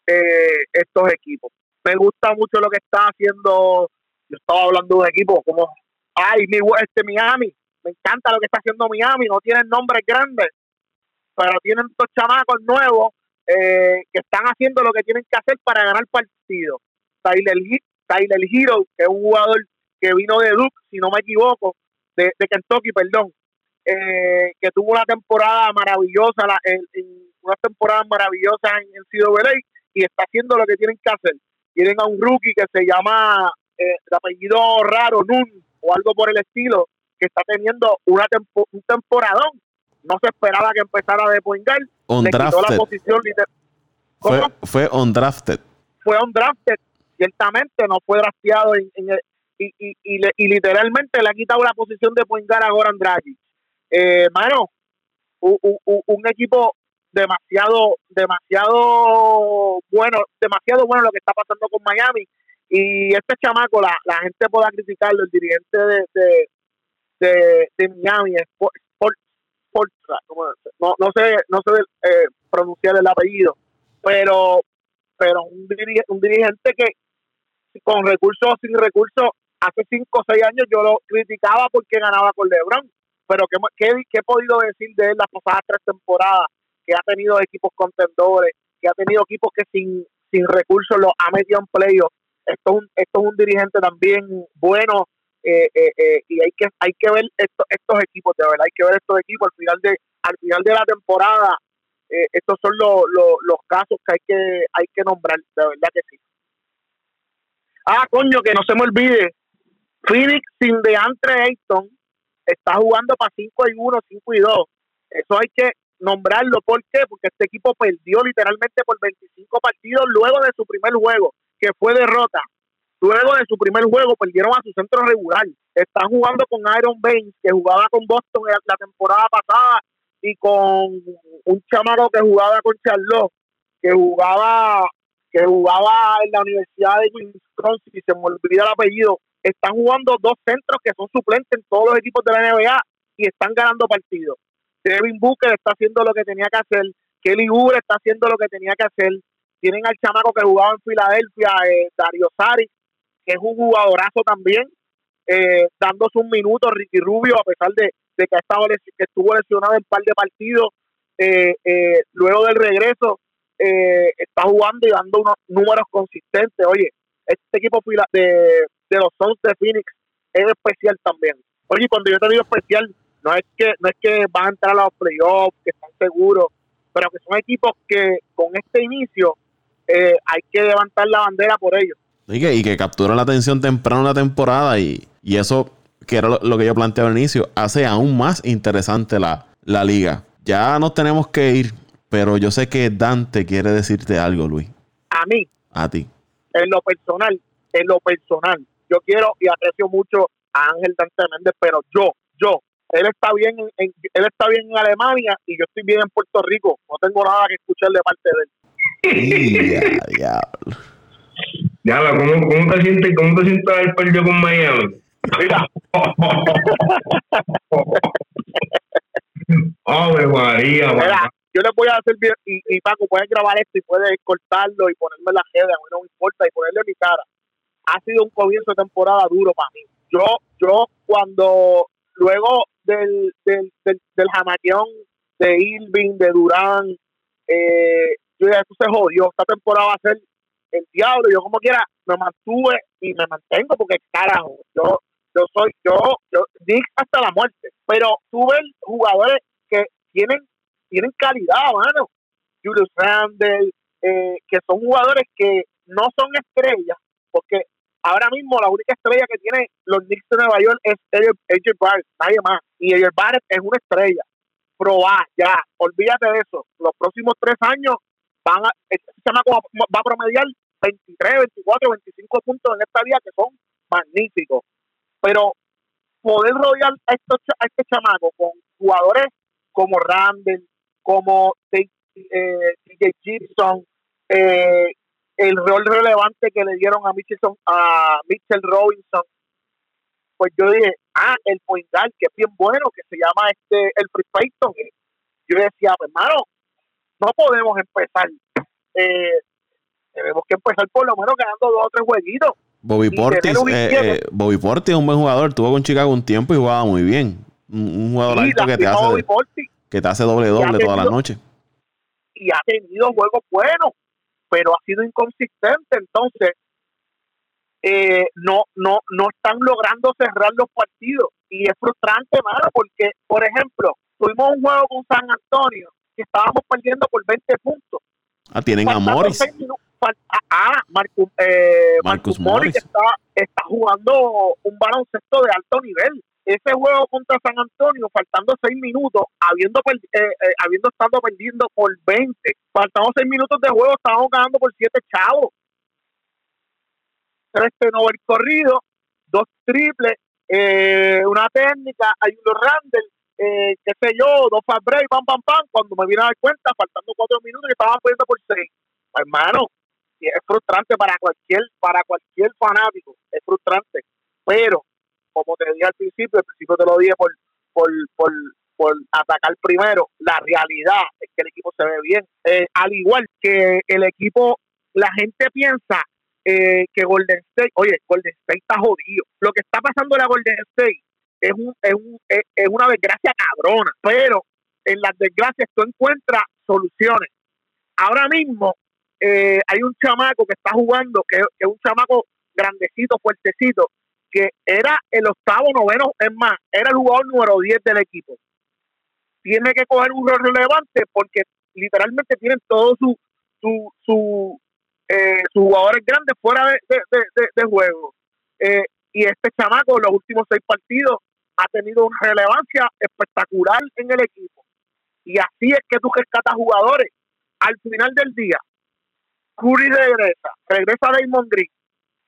F: eh, estos equipos. Me gusta mucho lo que está haciendo. Yo estaba hablando de un equipo como ay, mi, este Miami, me encanta lo que está haciendo Miami, no tienen nombres grandes, pero tienen dos chamacos nuevos eh, que están haciendo lo que tienen que hacer para ganar partidos. Tyler, Tyler Hero, que es un jugador que vino de Duke, si no me equivoco, de, Kentucky, perdón, eh, que tuvo una temporada maravillosa, la, en, una temporada maravillosa en, en CWA y está haciendo lo que tienen que hacer. Tienen a un rookie que se llama, eh, de apellido raro, Nun, o algo por el estilo, que está teniendo una un temporadón. No se esperaba que empezara de point guard.
B: On
F: Le quitó la posición.
B: Fue, fue on drafted.
F: Fue on drafted. Ciertamente no fue drafteado en, en el, y, y, y, y, literalmente le ha quitado la posición de point guard a Goran Dragic. Eh, mano, un, un, un equipo demasiado, demasiado bueno, demasiado bueno lo que está pasando con Miami. Y este chamaco, la, la gente pueda criticarlo, el dirigente de, de, de, de Miami, Sport, no, no sé, no sé eh, pronunciar el apellido, pero, pero un, dirigente, un dirigente que con recursos o sin recursos, hace cinco o seis años yo lo criticaba porque ganaba con LeBron, pero ¿qué, qué, qué he podido decir de él las pasadas tres temporadas? Que ha tenido equipos contendores, que ha tenido equipos que sin, sin recursos los ha metido en playoffs. Esto es un, esto es un dirigente también bueno eh, eh, eh, y hay que hay que ver estos estos equipos de verdad hay que ver estos equipos al final de al final de la temporada. Estos son los, los, los casos que hay que hay que nombrar de verdad que sí. Ah coño que no se me olvide. Phoenix sin DeAndre Ayton está jugando para 5 y 1 5 y 2 eso hay que nombrarlo. ¿Por qué? Porque este equipo perdió literalmente por 25 partidos luego de su primer juego, que fue derrota. Luego de su primer juego perdieron a su centro regular. Están jugando con Iron Baines, que jugaba con Boston la temporada pasada, y con un chamaco que jugaba con Charlotte, que jugaba que jugaba en la Universidad de Wisconsin, y se me olvida el apellido. Están jugando dos centros que son suplentes en todos los equipos de la NBA y están ganando partidos. Devin Booker está haciendo lo que tenía que hacer, Kelly Oubre está haciendo lo que tenía que hacer, tienen al chamaco que jugaba en Filadelfia, eh, Dario Sari, que es un jugadorazo también, eh, dando sus minutos, Ricky Rubio, a pesar de, que, ha estado que estuvo lesionado en un par de partidos, eh, eh, luego del regreso, está jugando y dando unos números consistentes. Oye, este equipo de, de los Suns de Phoenix es especial también. Oye, cuando yo te digo especial, no es que no es que van a entrar a los playoffs, que están seguros, pero que son equipos que con este inicio eh, hay que levantar la bandera por ellos.
B: Y que, y que capturan la atención temprano en la temporada y, eso, que era lo, que yo planteaba al inicio, hace aún más interesante la, la liga. Ya nos tenemos que ir, pero yo sé que Dante quiere decirte algo, Luis.
F: A mí.
B: A ti.
F: En lo personal, en lo personal, yo quiero y aprecio mucho a Ángel Dante Méndez, pero yo, yo, él está bien en, él está bien en Alemania y yo estoy bien en Puerto Rico. No tengo nada que escuchar de parte de
B: él. ya, (laughs)
D: ya. ¿cómo, ¿cómo te sientes? ¿Cómo te sientes haber perdido con Miami? Mira. (laughs) María,
F: Mira, yo les voy a hacer bien, y, y Paco, puedes grabar esto y puedes cortarlo y ponerme la jeda, a no me importa, y ponerle mi cara. Ha sido un comienzo de temporada duro para mí. Yo, yo cuando luego del, del, del, del de Irving, de Durán, eh, yo ya eso se jodió, esta temporada va a ser el diablo, yo como quiera me mantuve y me mantengo porque carajo, yo yo soy yo, yo hasta la muerte, pero tuve jugadores que tienen tienen calidad, mano. Julius Randle, eh, que son jugadores que no son estrellas, porque ahora mismo la única estrella que tiene los Knicks de Nueva York es AJ Barrett, nadie más. Y AJ Barrett es una estrella. Probar, ya, olvídate de eso. Los próximos tres años van a, este va a promediar 23, 24, 25 puntos en esta vida que son magníficos. Pero poder rodear a, estos, a este chamaco con jugadores como Randall, como DJ eh, Gibson, eh, el rol relevante que le dieron a Mitchell, a Mitchell Robinson, pues yo dije, ah, el point que es bien bueno, que se llama este el Free Payton. Yo decía, pues, hermano, no podemos empezar, eh, tenemos que empezar por lo menos ganando dos o tres jueguitos.
B: Bobby Portis, eh, eh, Bobby Portis es un buen jugador. Estuvo con Chicago un tiempo y jugaba muy bien. Un, un jugador alto que te, hace,
F: Portis.
B: que te hace doble doble toda la
F: digo-
B: noche.
F: y ha tenido juegos buenos, pero ha sido inconsistente. Entonces, eh, no, no, no están logrando cerrar los partidos. Y es frustrante, mano, porque, por ejemplo, tuvimos un juego con San Antonio que estábamos perdiendo por 20 puntos.
B: Ah, tienen a
F: Faltando
B: Morris.
F: minu- fal- ah, ah, Marcus, eh,
B: Marcus
F: Marcus Morris
B: Morris.
F: está, está jugando un baloncesto de alto nivel. Ese juego contra San Antonio, faltando seis minutos, habiendo eh, eh, habiendo estado perdiendo por 20, faltando seis minutos de juego, estábamos ganando por siete chavos. Tres turnovers corridos, dos triples, eh, una técnica, hay un Randall, eh, qué sé yo, dos fast break, pam, pam, pam. Cuando me vine a dar cuenta, faltando cuatro minutos, que estaban perdiendo por seis. Hermano, y es frustrante para cualquier, para cualquier fanático, es frustrante. Pero, como te dije al principio, al principio te lo dije por, por, por, por atacar primero, la realidad es que el equipo se ve bien. Eh, al igual que el equipo, la gente piensa eh, que Golden State, oye, Golden State está jodido. Lo que está pasando en la Golden State es, un, es, un, es, una desgracia cabrona, pero en las desgracias tú encuentras soluciones. Ahora mismo eh, hay un chamaco que está jugando, que es un chamaco grandecito, fuertecito, que era el octavo, noveno, es más, era el jugador número 10 del equipo. Tiene que coger un rol relevante porque literalmente tienen todos su, su, su, eh, sus jugadores grandes fuera de juego. Eh, y este chamaco en los últimos seis partidos ha tenido una relevancia espectacular en el equipo. Y así es que tú rescatas jugadores. Al final del día, Curry regresa, regresa Damon Green,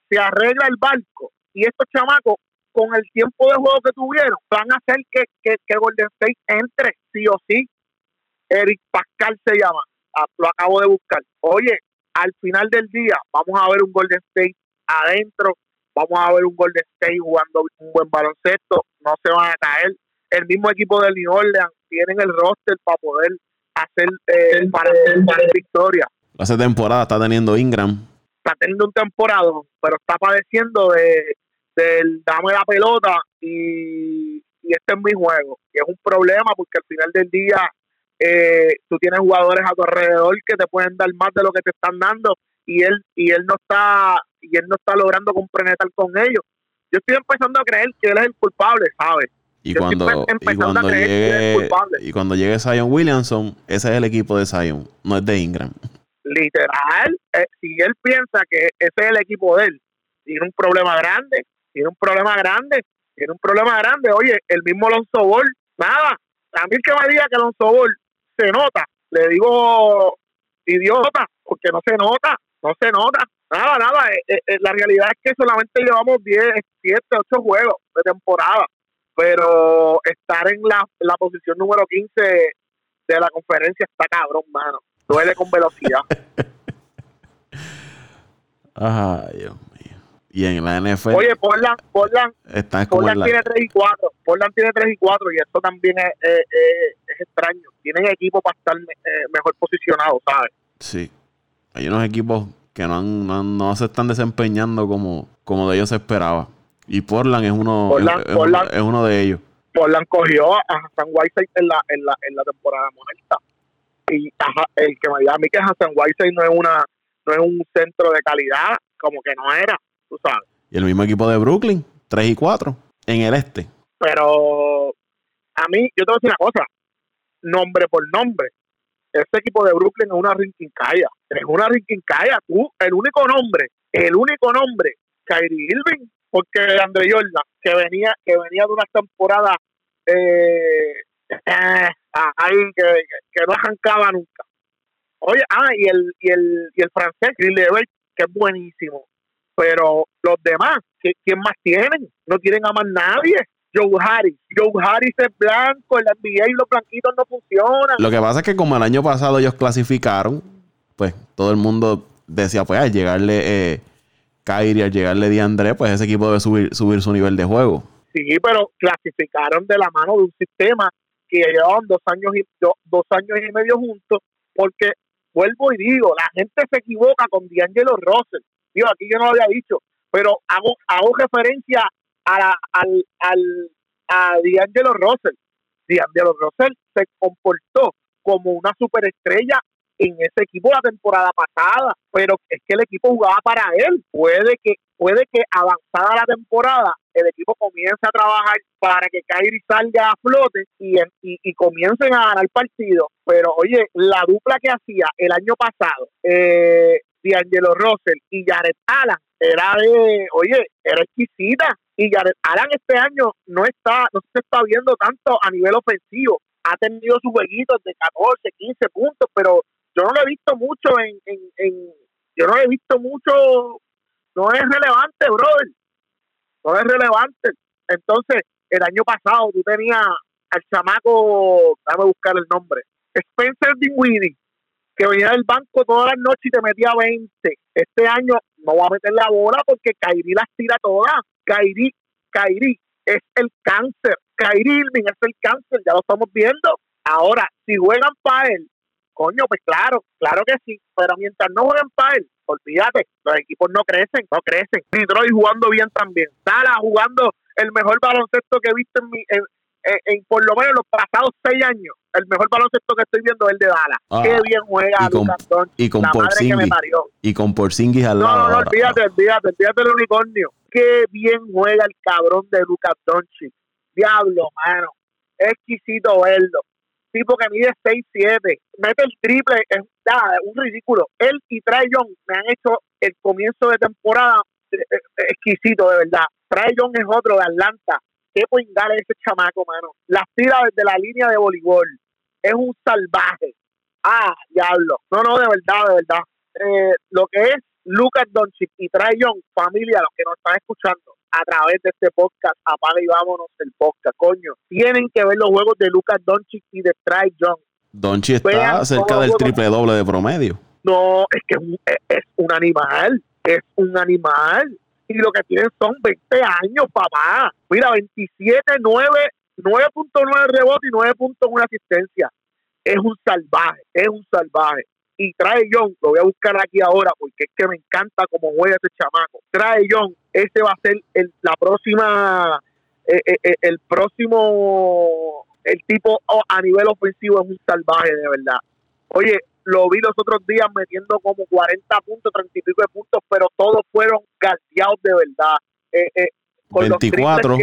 F: se arregla el barco y estos chamacos con el tiempo de juego que tuvieron van a hacer que, que, que Golden State entre sí o sí. Eric Pascal se llama, Ah, lo acabo de buscar. Oye, al final del día vamos a ver un Golden State adentro, vamos a ver un Golden State jugando un buen baloncesto, no se van a caer. El mismo equipo de New Orleans tienen el roster para poder hacer eh, para hacer para victoria
B: Hace temporada está teniendo Ingram.
F: está teniendo un temporada, pero está padeciendo de del dame la pelota y, y este es mi juego. Y es un problema porque al final del día eh, tú tienes jugadores a tu alrededor que te pueden dar más de lo que te están dando y él y él no está y él no está logrando compenetrar con ellos. Yo estoy empezando a creer que él es el culpable, ¿sabes?
B: Y
F: Yo
B: cuando, y cuando llegue y cuando llegue Zion Williamson, ese es el equipo de Zion, no es de Ingram.
F: literal, eh, si él piensa que ese es el equipo de él, tiene un problema grande, tiene un problema grande, tiene un problema grande. Oye, el mismo Alonso Ball, nada, a mí que me diga que Alonso Ball se nota, le digo idiota, porque no se nota, no se nota. Nada, nada, eh, eh, eh, la realidad es que solamente llevamos 10, 7, 8 juegos de temporada, pero estar en la, la posición número 15 de la conferencia está cabrón, mano. Duele con velocidad. (laughs)
B: Ay, Dios. Y en la NFL
F: Oye, Portland, Portland, Portland
B: la,
F: tiene 3 y 4. Portland tiene 3 y 4 y eso también es, es, es- es extraño. Tienen equipo para estar eh, mejor posicionado, ¿sabes?
B: Sí. Hay unos equipos que no, han- no, han- no se están desempeñando como, como de ellos se esperaba. Y Portland es uno,
F: Portland-
B: es, es
F: Portland-
B: uno, es uno de ellos.
F: Portland cogió a Hassan Whiteside en la, en la, en la temporada muerta. Y ajá, el que me diga a mí que Hassan Whiteside no es, una, no es un centro de calidad, como que no era, tú sabes.
B: Y el mismo equipo de Brooklyn, 3 y 4, en el este.
F: Pero a mí, yo te voy a decir una cosa, nombre por nombre, ese equipo de Brooklyn es una rinquincaya, es una rinquincaya, tú, el único nombre, el único nombre, Kyrie Irving, porque Andre Jordan, que venía, que venía de una temporada eh, eh, ahí que, que no arrancaba nunca. Oye, ah, y el, y el, y el francés, Gilles que es buenísimo. Pero los demás, ¿qué- ¿quién más tienen? No tienen a más nadie. Joe Harris. Joe Harris es blanco, el NBA y los blanquitos no funcionan.
B: Lo que pasa es que como el año pasado ellos clasificaron, pues todo el mundo decía, pues al llegarle eh, Kyrie, al llegarle DeAndre, pues ese equipo debe subir, subir su nivel de juego.
F: Sí, pero clasificaron de la mano de un sistema que llevaban dos años y do- dos años y medio juntos, porque vuelvo y digo, la gente se equivoca con D'Angelo Russell. Digo, aquí yo no lo había dicho, pero hago, hago referencia a, la, al, al, a D'Angelo Russell. D'Angelo Russell se comportó como una superestrella en ese equipo la temporada pasada, pero es que el equipo jugaba para él. Puede que puede que avanzada la temporada el equipo comience a trabajar para que Kyrie salga a flote y, y, y comiencen a ganar partidos. Pero oye, la dupla que hacía el año pasado, eh, D'Angelo Russell y Jared Allen, era de, oye, era exquisita. Y Jared Allen este año no está, no se está viendo tanto a nivel ofensivo. Ha tenido sus jueguitos de 14, 15 puntos, pero yo no lo he visto mucho en, en, en yo no lo he visto mucho, no es relevante, brother no es relevante. Entonces, el año pasado tú tenías al chamaco, déjame buscar el nombre, Spencer Dinwiddie, que venía del banco todas las noches y te metía 20. Este año no va a meter la bola porque Kairi las tira todas. Kairi, Kairi es el cáncer. Kairi Irving es el cáncer, ya lo estamos viendo. Ahora, si juegan para él, coño, pues claro, claro que sí, pero mientras no jueguen para él, olvídate, los equipos no crecen, no crecen. Detroit jugando bien también. Dallas jugando el mejor baloncesto que he visto en, mi, en, por lo menos los pasados seis años. El mejor baloncesto que estoy viendo es el de Dallas. Ah, Qué bien juega
B: y con,
F: Lucas
B: Y con Porzingis. Y con Porzingis al lado.
F: No, no, olvídate, olvídate, olvídate del unicornio. Qué bien juega el cabrón de Lucas Doncic. Diablo, mano. Exquisito verlo tipo que mide 6'7, mete el triple, es, un ridículo. Él y Trae Young me han hecho el comienzo de temporada eh, eh, exquisito, de verdad. Trae Young es otro de Atlanta. Qué poingale ese chamaco, mano. Las tira desde la línea de voleibol. Es un salvaje. Ah, diablo. No, no, de verdad, de verdad. Eh, lo que es Lucas Doncic y Trae Young, familia, los que nos están escuchando, a través de este podcast, apaga y vámonos el podcast, coño. Tienen que ver los juegos de Lucas Doncic y de Trae Young.
B: Doncic está cerca del triple doble de promedio.
F: No, es que es un, animal, es un animal. Y lo que tienen son 20 años, papá. Mira, 27, 9, 9.9 rebote y 9.1 asistencia. Es un salvaje, es un salvaje y trae John, lo voy a buscar aquí ahora porque es que me encanta cómo juega ese chamaco. Trae John, ese va a ser el, la próxima, eh, eh, eh, el próximo, el tipo oh, a nivel ofensivo es un salvaje de verdad. Oye, lo vi los otros días metiendo como 40 puntos, 30 y pico de puntos, pero todos fueron gaseados de verdad. Eh,
B: 24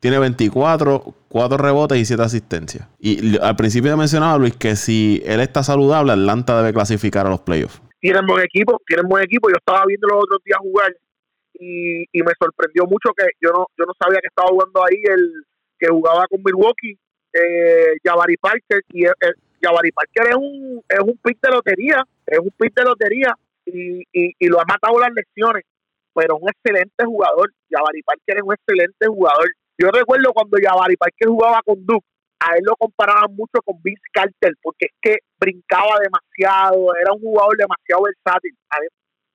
B: tiene 24, 4 rebotes y 7 asistencias. Y al principio ya mencionaba Luis que si él está saludable, Atlanta debe clasificar a los playoffs.
F: Tienen buen equipo, tienen buen equipo. Yo estaba viendo los otros días jugar y, y, me sorprendió mucho que yo no yo no sabía que estaba jugando ahí el que jugaba con Milwaukee, eh, Jabari Parker. Y el, Jabari Parker es un, es un pick de lotería, es un pick de lotería y, y, y lo ha matado las lecciones. Pero un excelente jugador. Jabari Parker es un excelente jugador. Yo recuerdo cuando Jabari Parker jugaba con Duke, a él lo comparaban mucho con Vince Carter, porque es que brincaba demasiado, era un jugador demasiado versátil,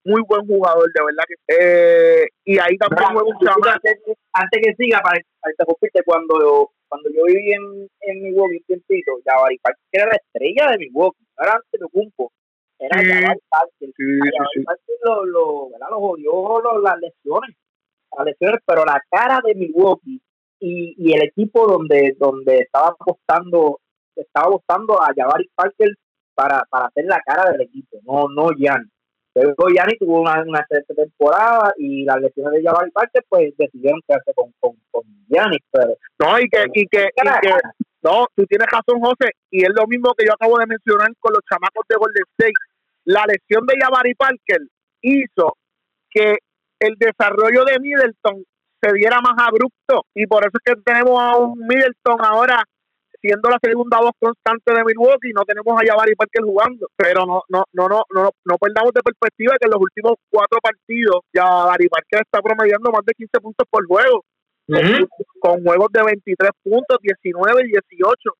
F: muy buen jugador, de verdad que eh, y ahí también juega un
C: antes, antes, que siga, para, para cuando cuando yo viví en, en Milwaukee un tiempito, Jabari Parker era la estrella de Milwaukee, no era antes de Cumpo, era sí, Jabari Parker. Sí, sí, Parker lo, lo, ¿verdad? lo jodió las lesiones, las lesiones, pero la cara de Milwaukee y, y el equipo donde donde estaba apostando estaba apostando a Jabari Parker para, para hacer la cara del equipo, no no Jan. Pero Gianni tuvo una, una excelente temporada y las lesiones de Jabari Parker pues decidieron quedarse con, con, con Gianni, pero
F: no y que, y que, y que no, tú tienes razón José y es lo mismo que yo acabo de mencionar con los chamacos de Golden State. La lesión de Jabari Parker hizo que el desarrollo de Middleton se viera más abrupto. Y por eso es que tenemos a un Middleton ahora siendo la segunda voz constante de Milwaukee, no tenemos a Jabari Parker jugando, pero no no no no no no perdamos de perspectiva que en los últimos cuatro partidos Jabari Parker está promediando más de 15 puntos por juego, con, juegos de 23 puntos, 19 y 18.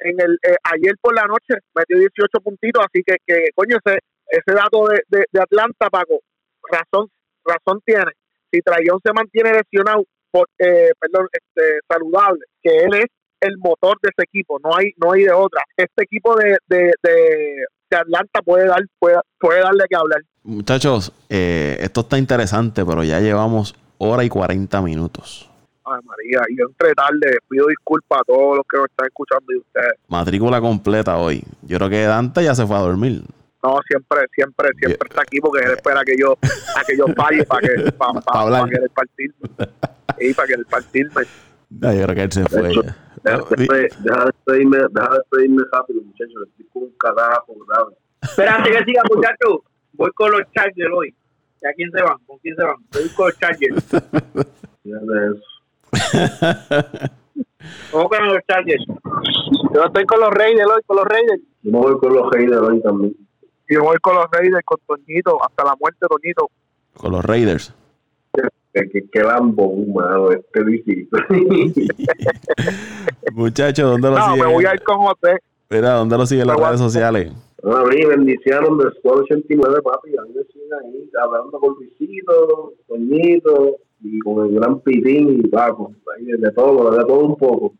F: En el eh, ayer por la noche metió 18 puntitos, así que, que coño ese ese dato de, de, Atlanta Paco, razón razón tiene si Trayón se mantiene lesionado, por, eh, perdón, este, saludable, que él es el motor de ese equipo, no hay, no hay de otra. Este equipo de, de, de, Atlanta puede dar puede, puede darle que hablar.
B: Muchachos, eh, esto está interesante, pero ya llevamos hora y 40 minutos.
F: Ay, María, y yo entre tarde pido disculpas a todos los que nos están escuchando y ustedes.
B: Matrícula completa hoy. Yo creo que Dante ya se fue a dormir.
F: No, siempre, siempre, siempre está aquí porque él espera que yo, a que yo falle para que, (laughs) para, para querer partirme. Y para querer partirme.
B: No, yo creo que él se fue.
G: Deja de despedir- deja de despedirme, deja de despedirme rápido, muchachos. Le estoy con un carajo grave.
C: Espérate que siga, muchachos. Voy con los Chargers hoy. ¿Y a quién se van? ¿Con quién se van? Voy con los Chargers. Vamos con los Chargers.
F: Yo estoy con los Raiders hoy, con los Raiders.
G: Yo me voy con los Raiders hoy también.
F: Y voy con los Raiders, con Toñito, hasta la muerte, Toñito.
B: Con los Raiders.
G: Que, que, que lambón, mano, este visito. (laughs)
B: Muchachos, ¿dónde lo
F: No,
B: siguen?
F: me voy a ir con José.
B: Mira, ¿dónde lo siguen en las redes sociales?
G: a mí, bendiciones del Squad 89, papi. A mí me siguen ahí hablando con Luisito, Toñito y con el gran Pitín y Paco. Ahí de todo, de todo un poco.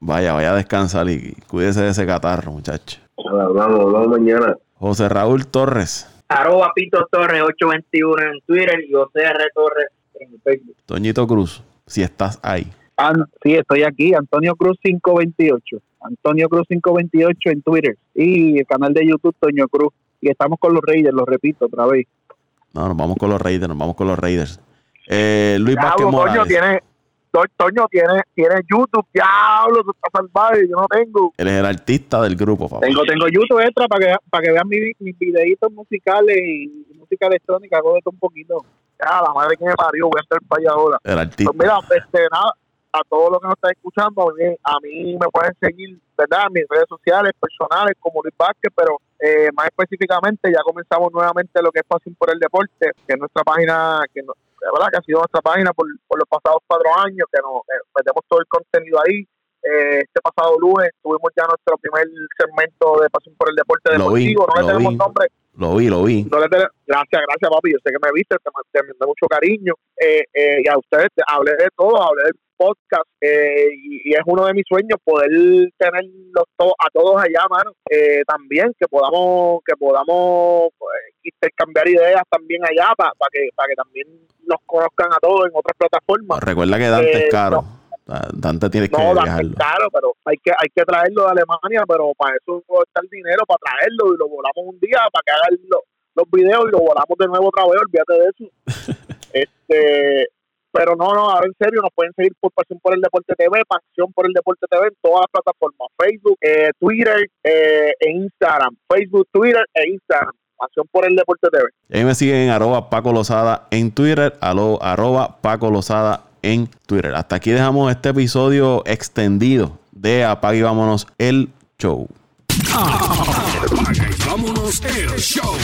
B: Vaya, vaya a descansar y cuídese de ese catarro, muchachos.
G: Nada, Hablamos, hablamos mañana.
B: José Raúl Torres,
C: Arroba Pito Torres 821 en Twitter y José R. Torres en Facebook.
B: Toñito Cruz, si estás ahí.
F: An- sí, estoy aquí, Antonio Cruz 528. Antonio Cruz 528 en Twitter. Y el canal de YouTube, Toño Cruz. Y estamos con los Raiders, lo repito otra vez.
B: No, nos vamos con los Raiders, nos vamos con los Raiders. Eh, Luis Vázquez
F: Diablo, Toño
B: Morales.
F: tiene, To- Toño tiene, tiene YouTube. Diablo, tú estás salvaje, yo no tengo.
B: Él es el artista del grupo, papá.
F: Tengo, tengo YouTube extra para que, para que vean mis, mis videitos musicales y música electrónica, hago de todo un poquito. Ya, la madre que me parió, voy a estar para allá ahora.
B: El artista.
F: Pues mira, este, nada, a todos los que nos están escuchando, a mí, me pueden seguir, ¿verdad? En mis redes sociales personales como Luis Vázquez, pero eh, más específicamente ya comenzamos nuevamente lo que es Pasión por el Deporte, que es nuestra página, que no, verdad que ha sido nuestra página por, por los pasados cuatro años, que nos eh, metemos todo el contenido ahí. Eh, este pasado lunes tuvimos ya nuestro primer segmento de Pasión por el Deporte
B: Lo vi,
F: Deportivo, no le tenemos
B: vi.
F: nombre,
B: Lo vi, lo vi.
F: no le gracias, gracias papi, yo sé que me viste, te, te mandé mucho cariño eh, eh, y a ustedes te- hablé de todo, hablé del podcast eh, y, y es uno de mis sueños poder tenerlos to- a todos allá, mano, eh, también que podamos que podamos pues, intercambiar ideas también allá para que para que también nos conozcan a todos en otras plataformas.
B: Recuerda que Dante
F: Eh,
B: es caro. Ah, Dante tienes que
F: No,
B: viajarlo.
F: es caro, pero hay que hay que traerlo de Alemania, pero para eso está el dinero, para traerlo y lo volamos un día, para que hagan lo- los videos y lo volamos de nuevo otra vez, olvídate de eso. (laughs) este Pero no, no, ahora en serio, nos pueden seguir por Pasión por el Deporte TV, Pasión por el Deporte TV en todas las plataformas, Facebook, eh, Twitter eh, e Instagram, Facebook, Twitter e Instagram, Pasión por el Deporte TV.
B: Y ahí me siguen en arroba Paco Lozada en Twitter, arroba Paco Lozada en Twitter. Hasta aquí dejamos este episodio extendido de Apague y Vámonos el Show.
A: Vámonos el show.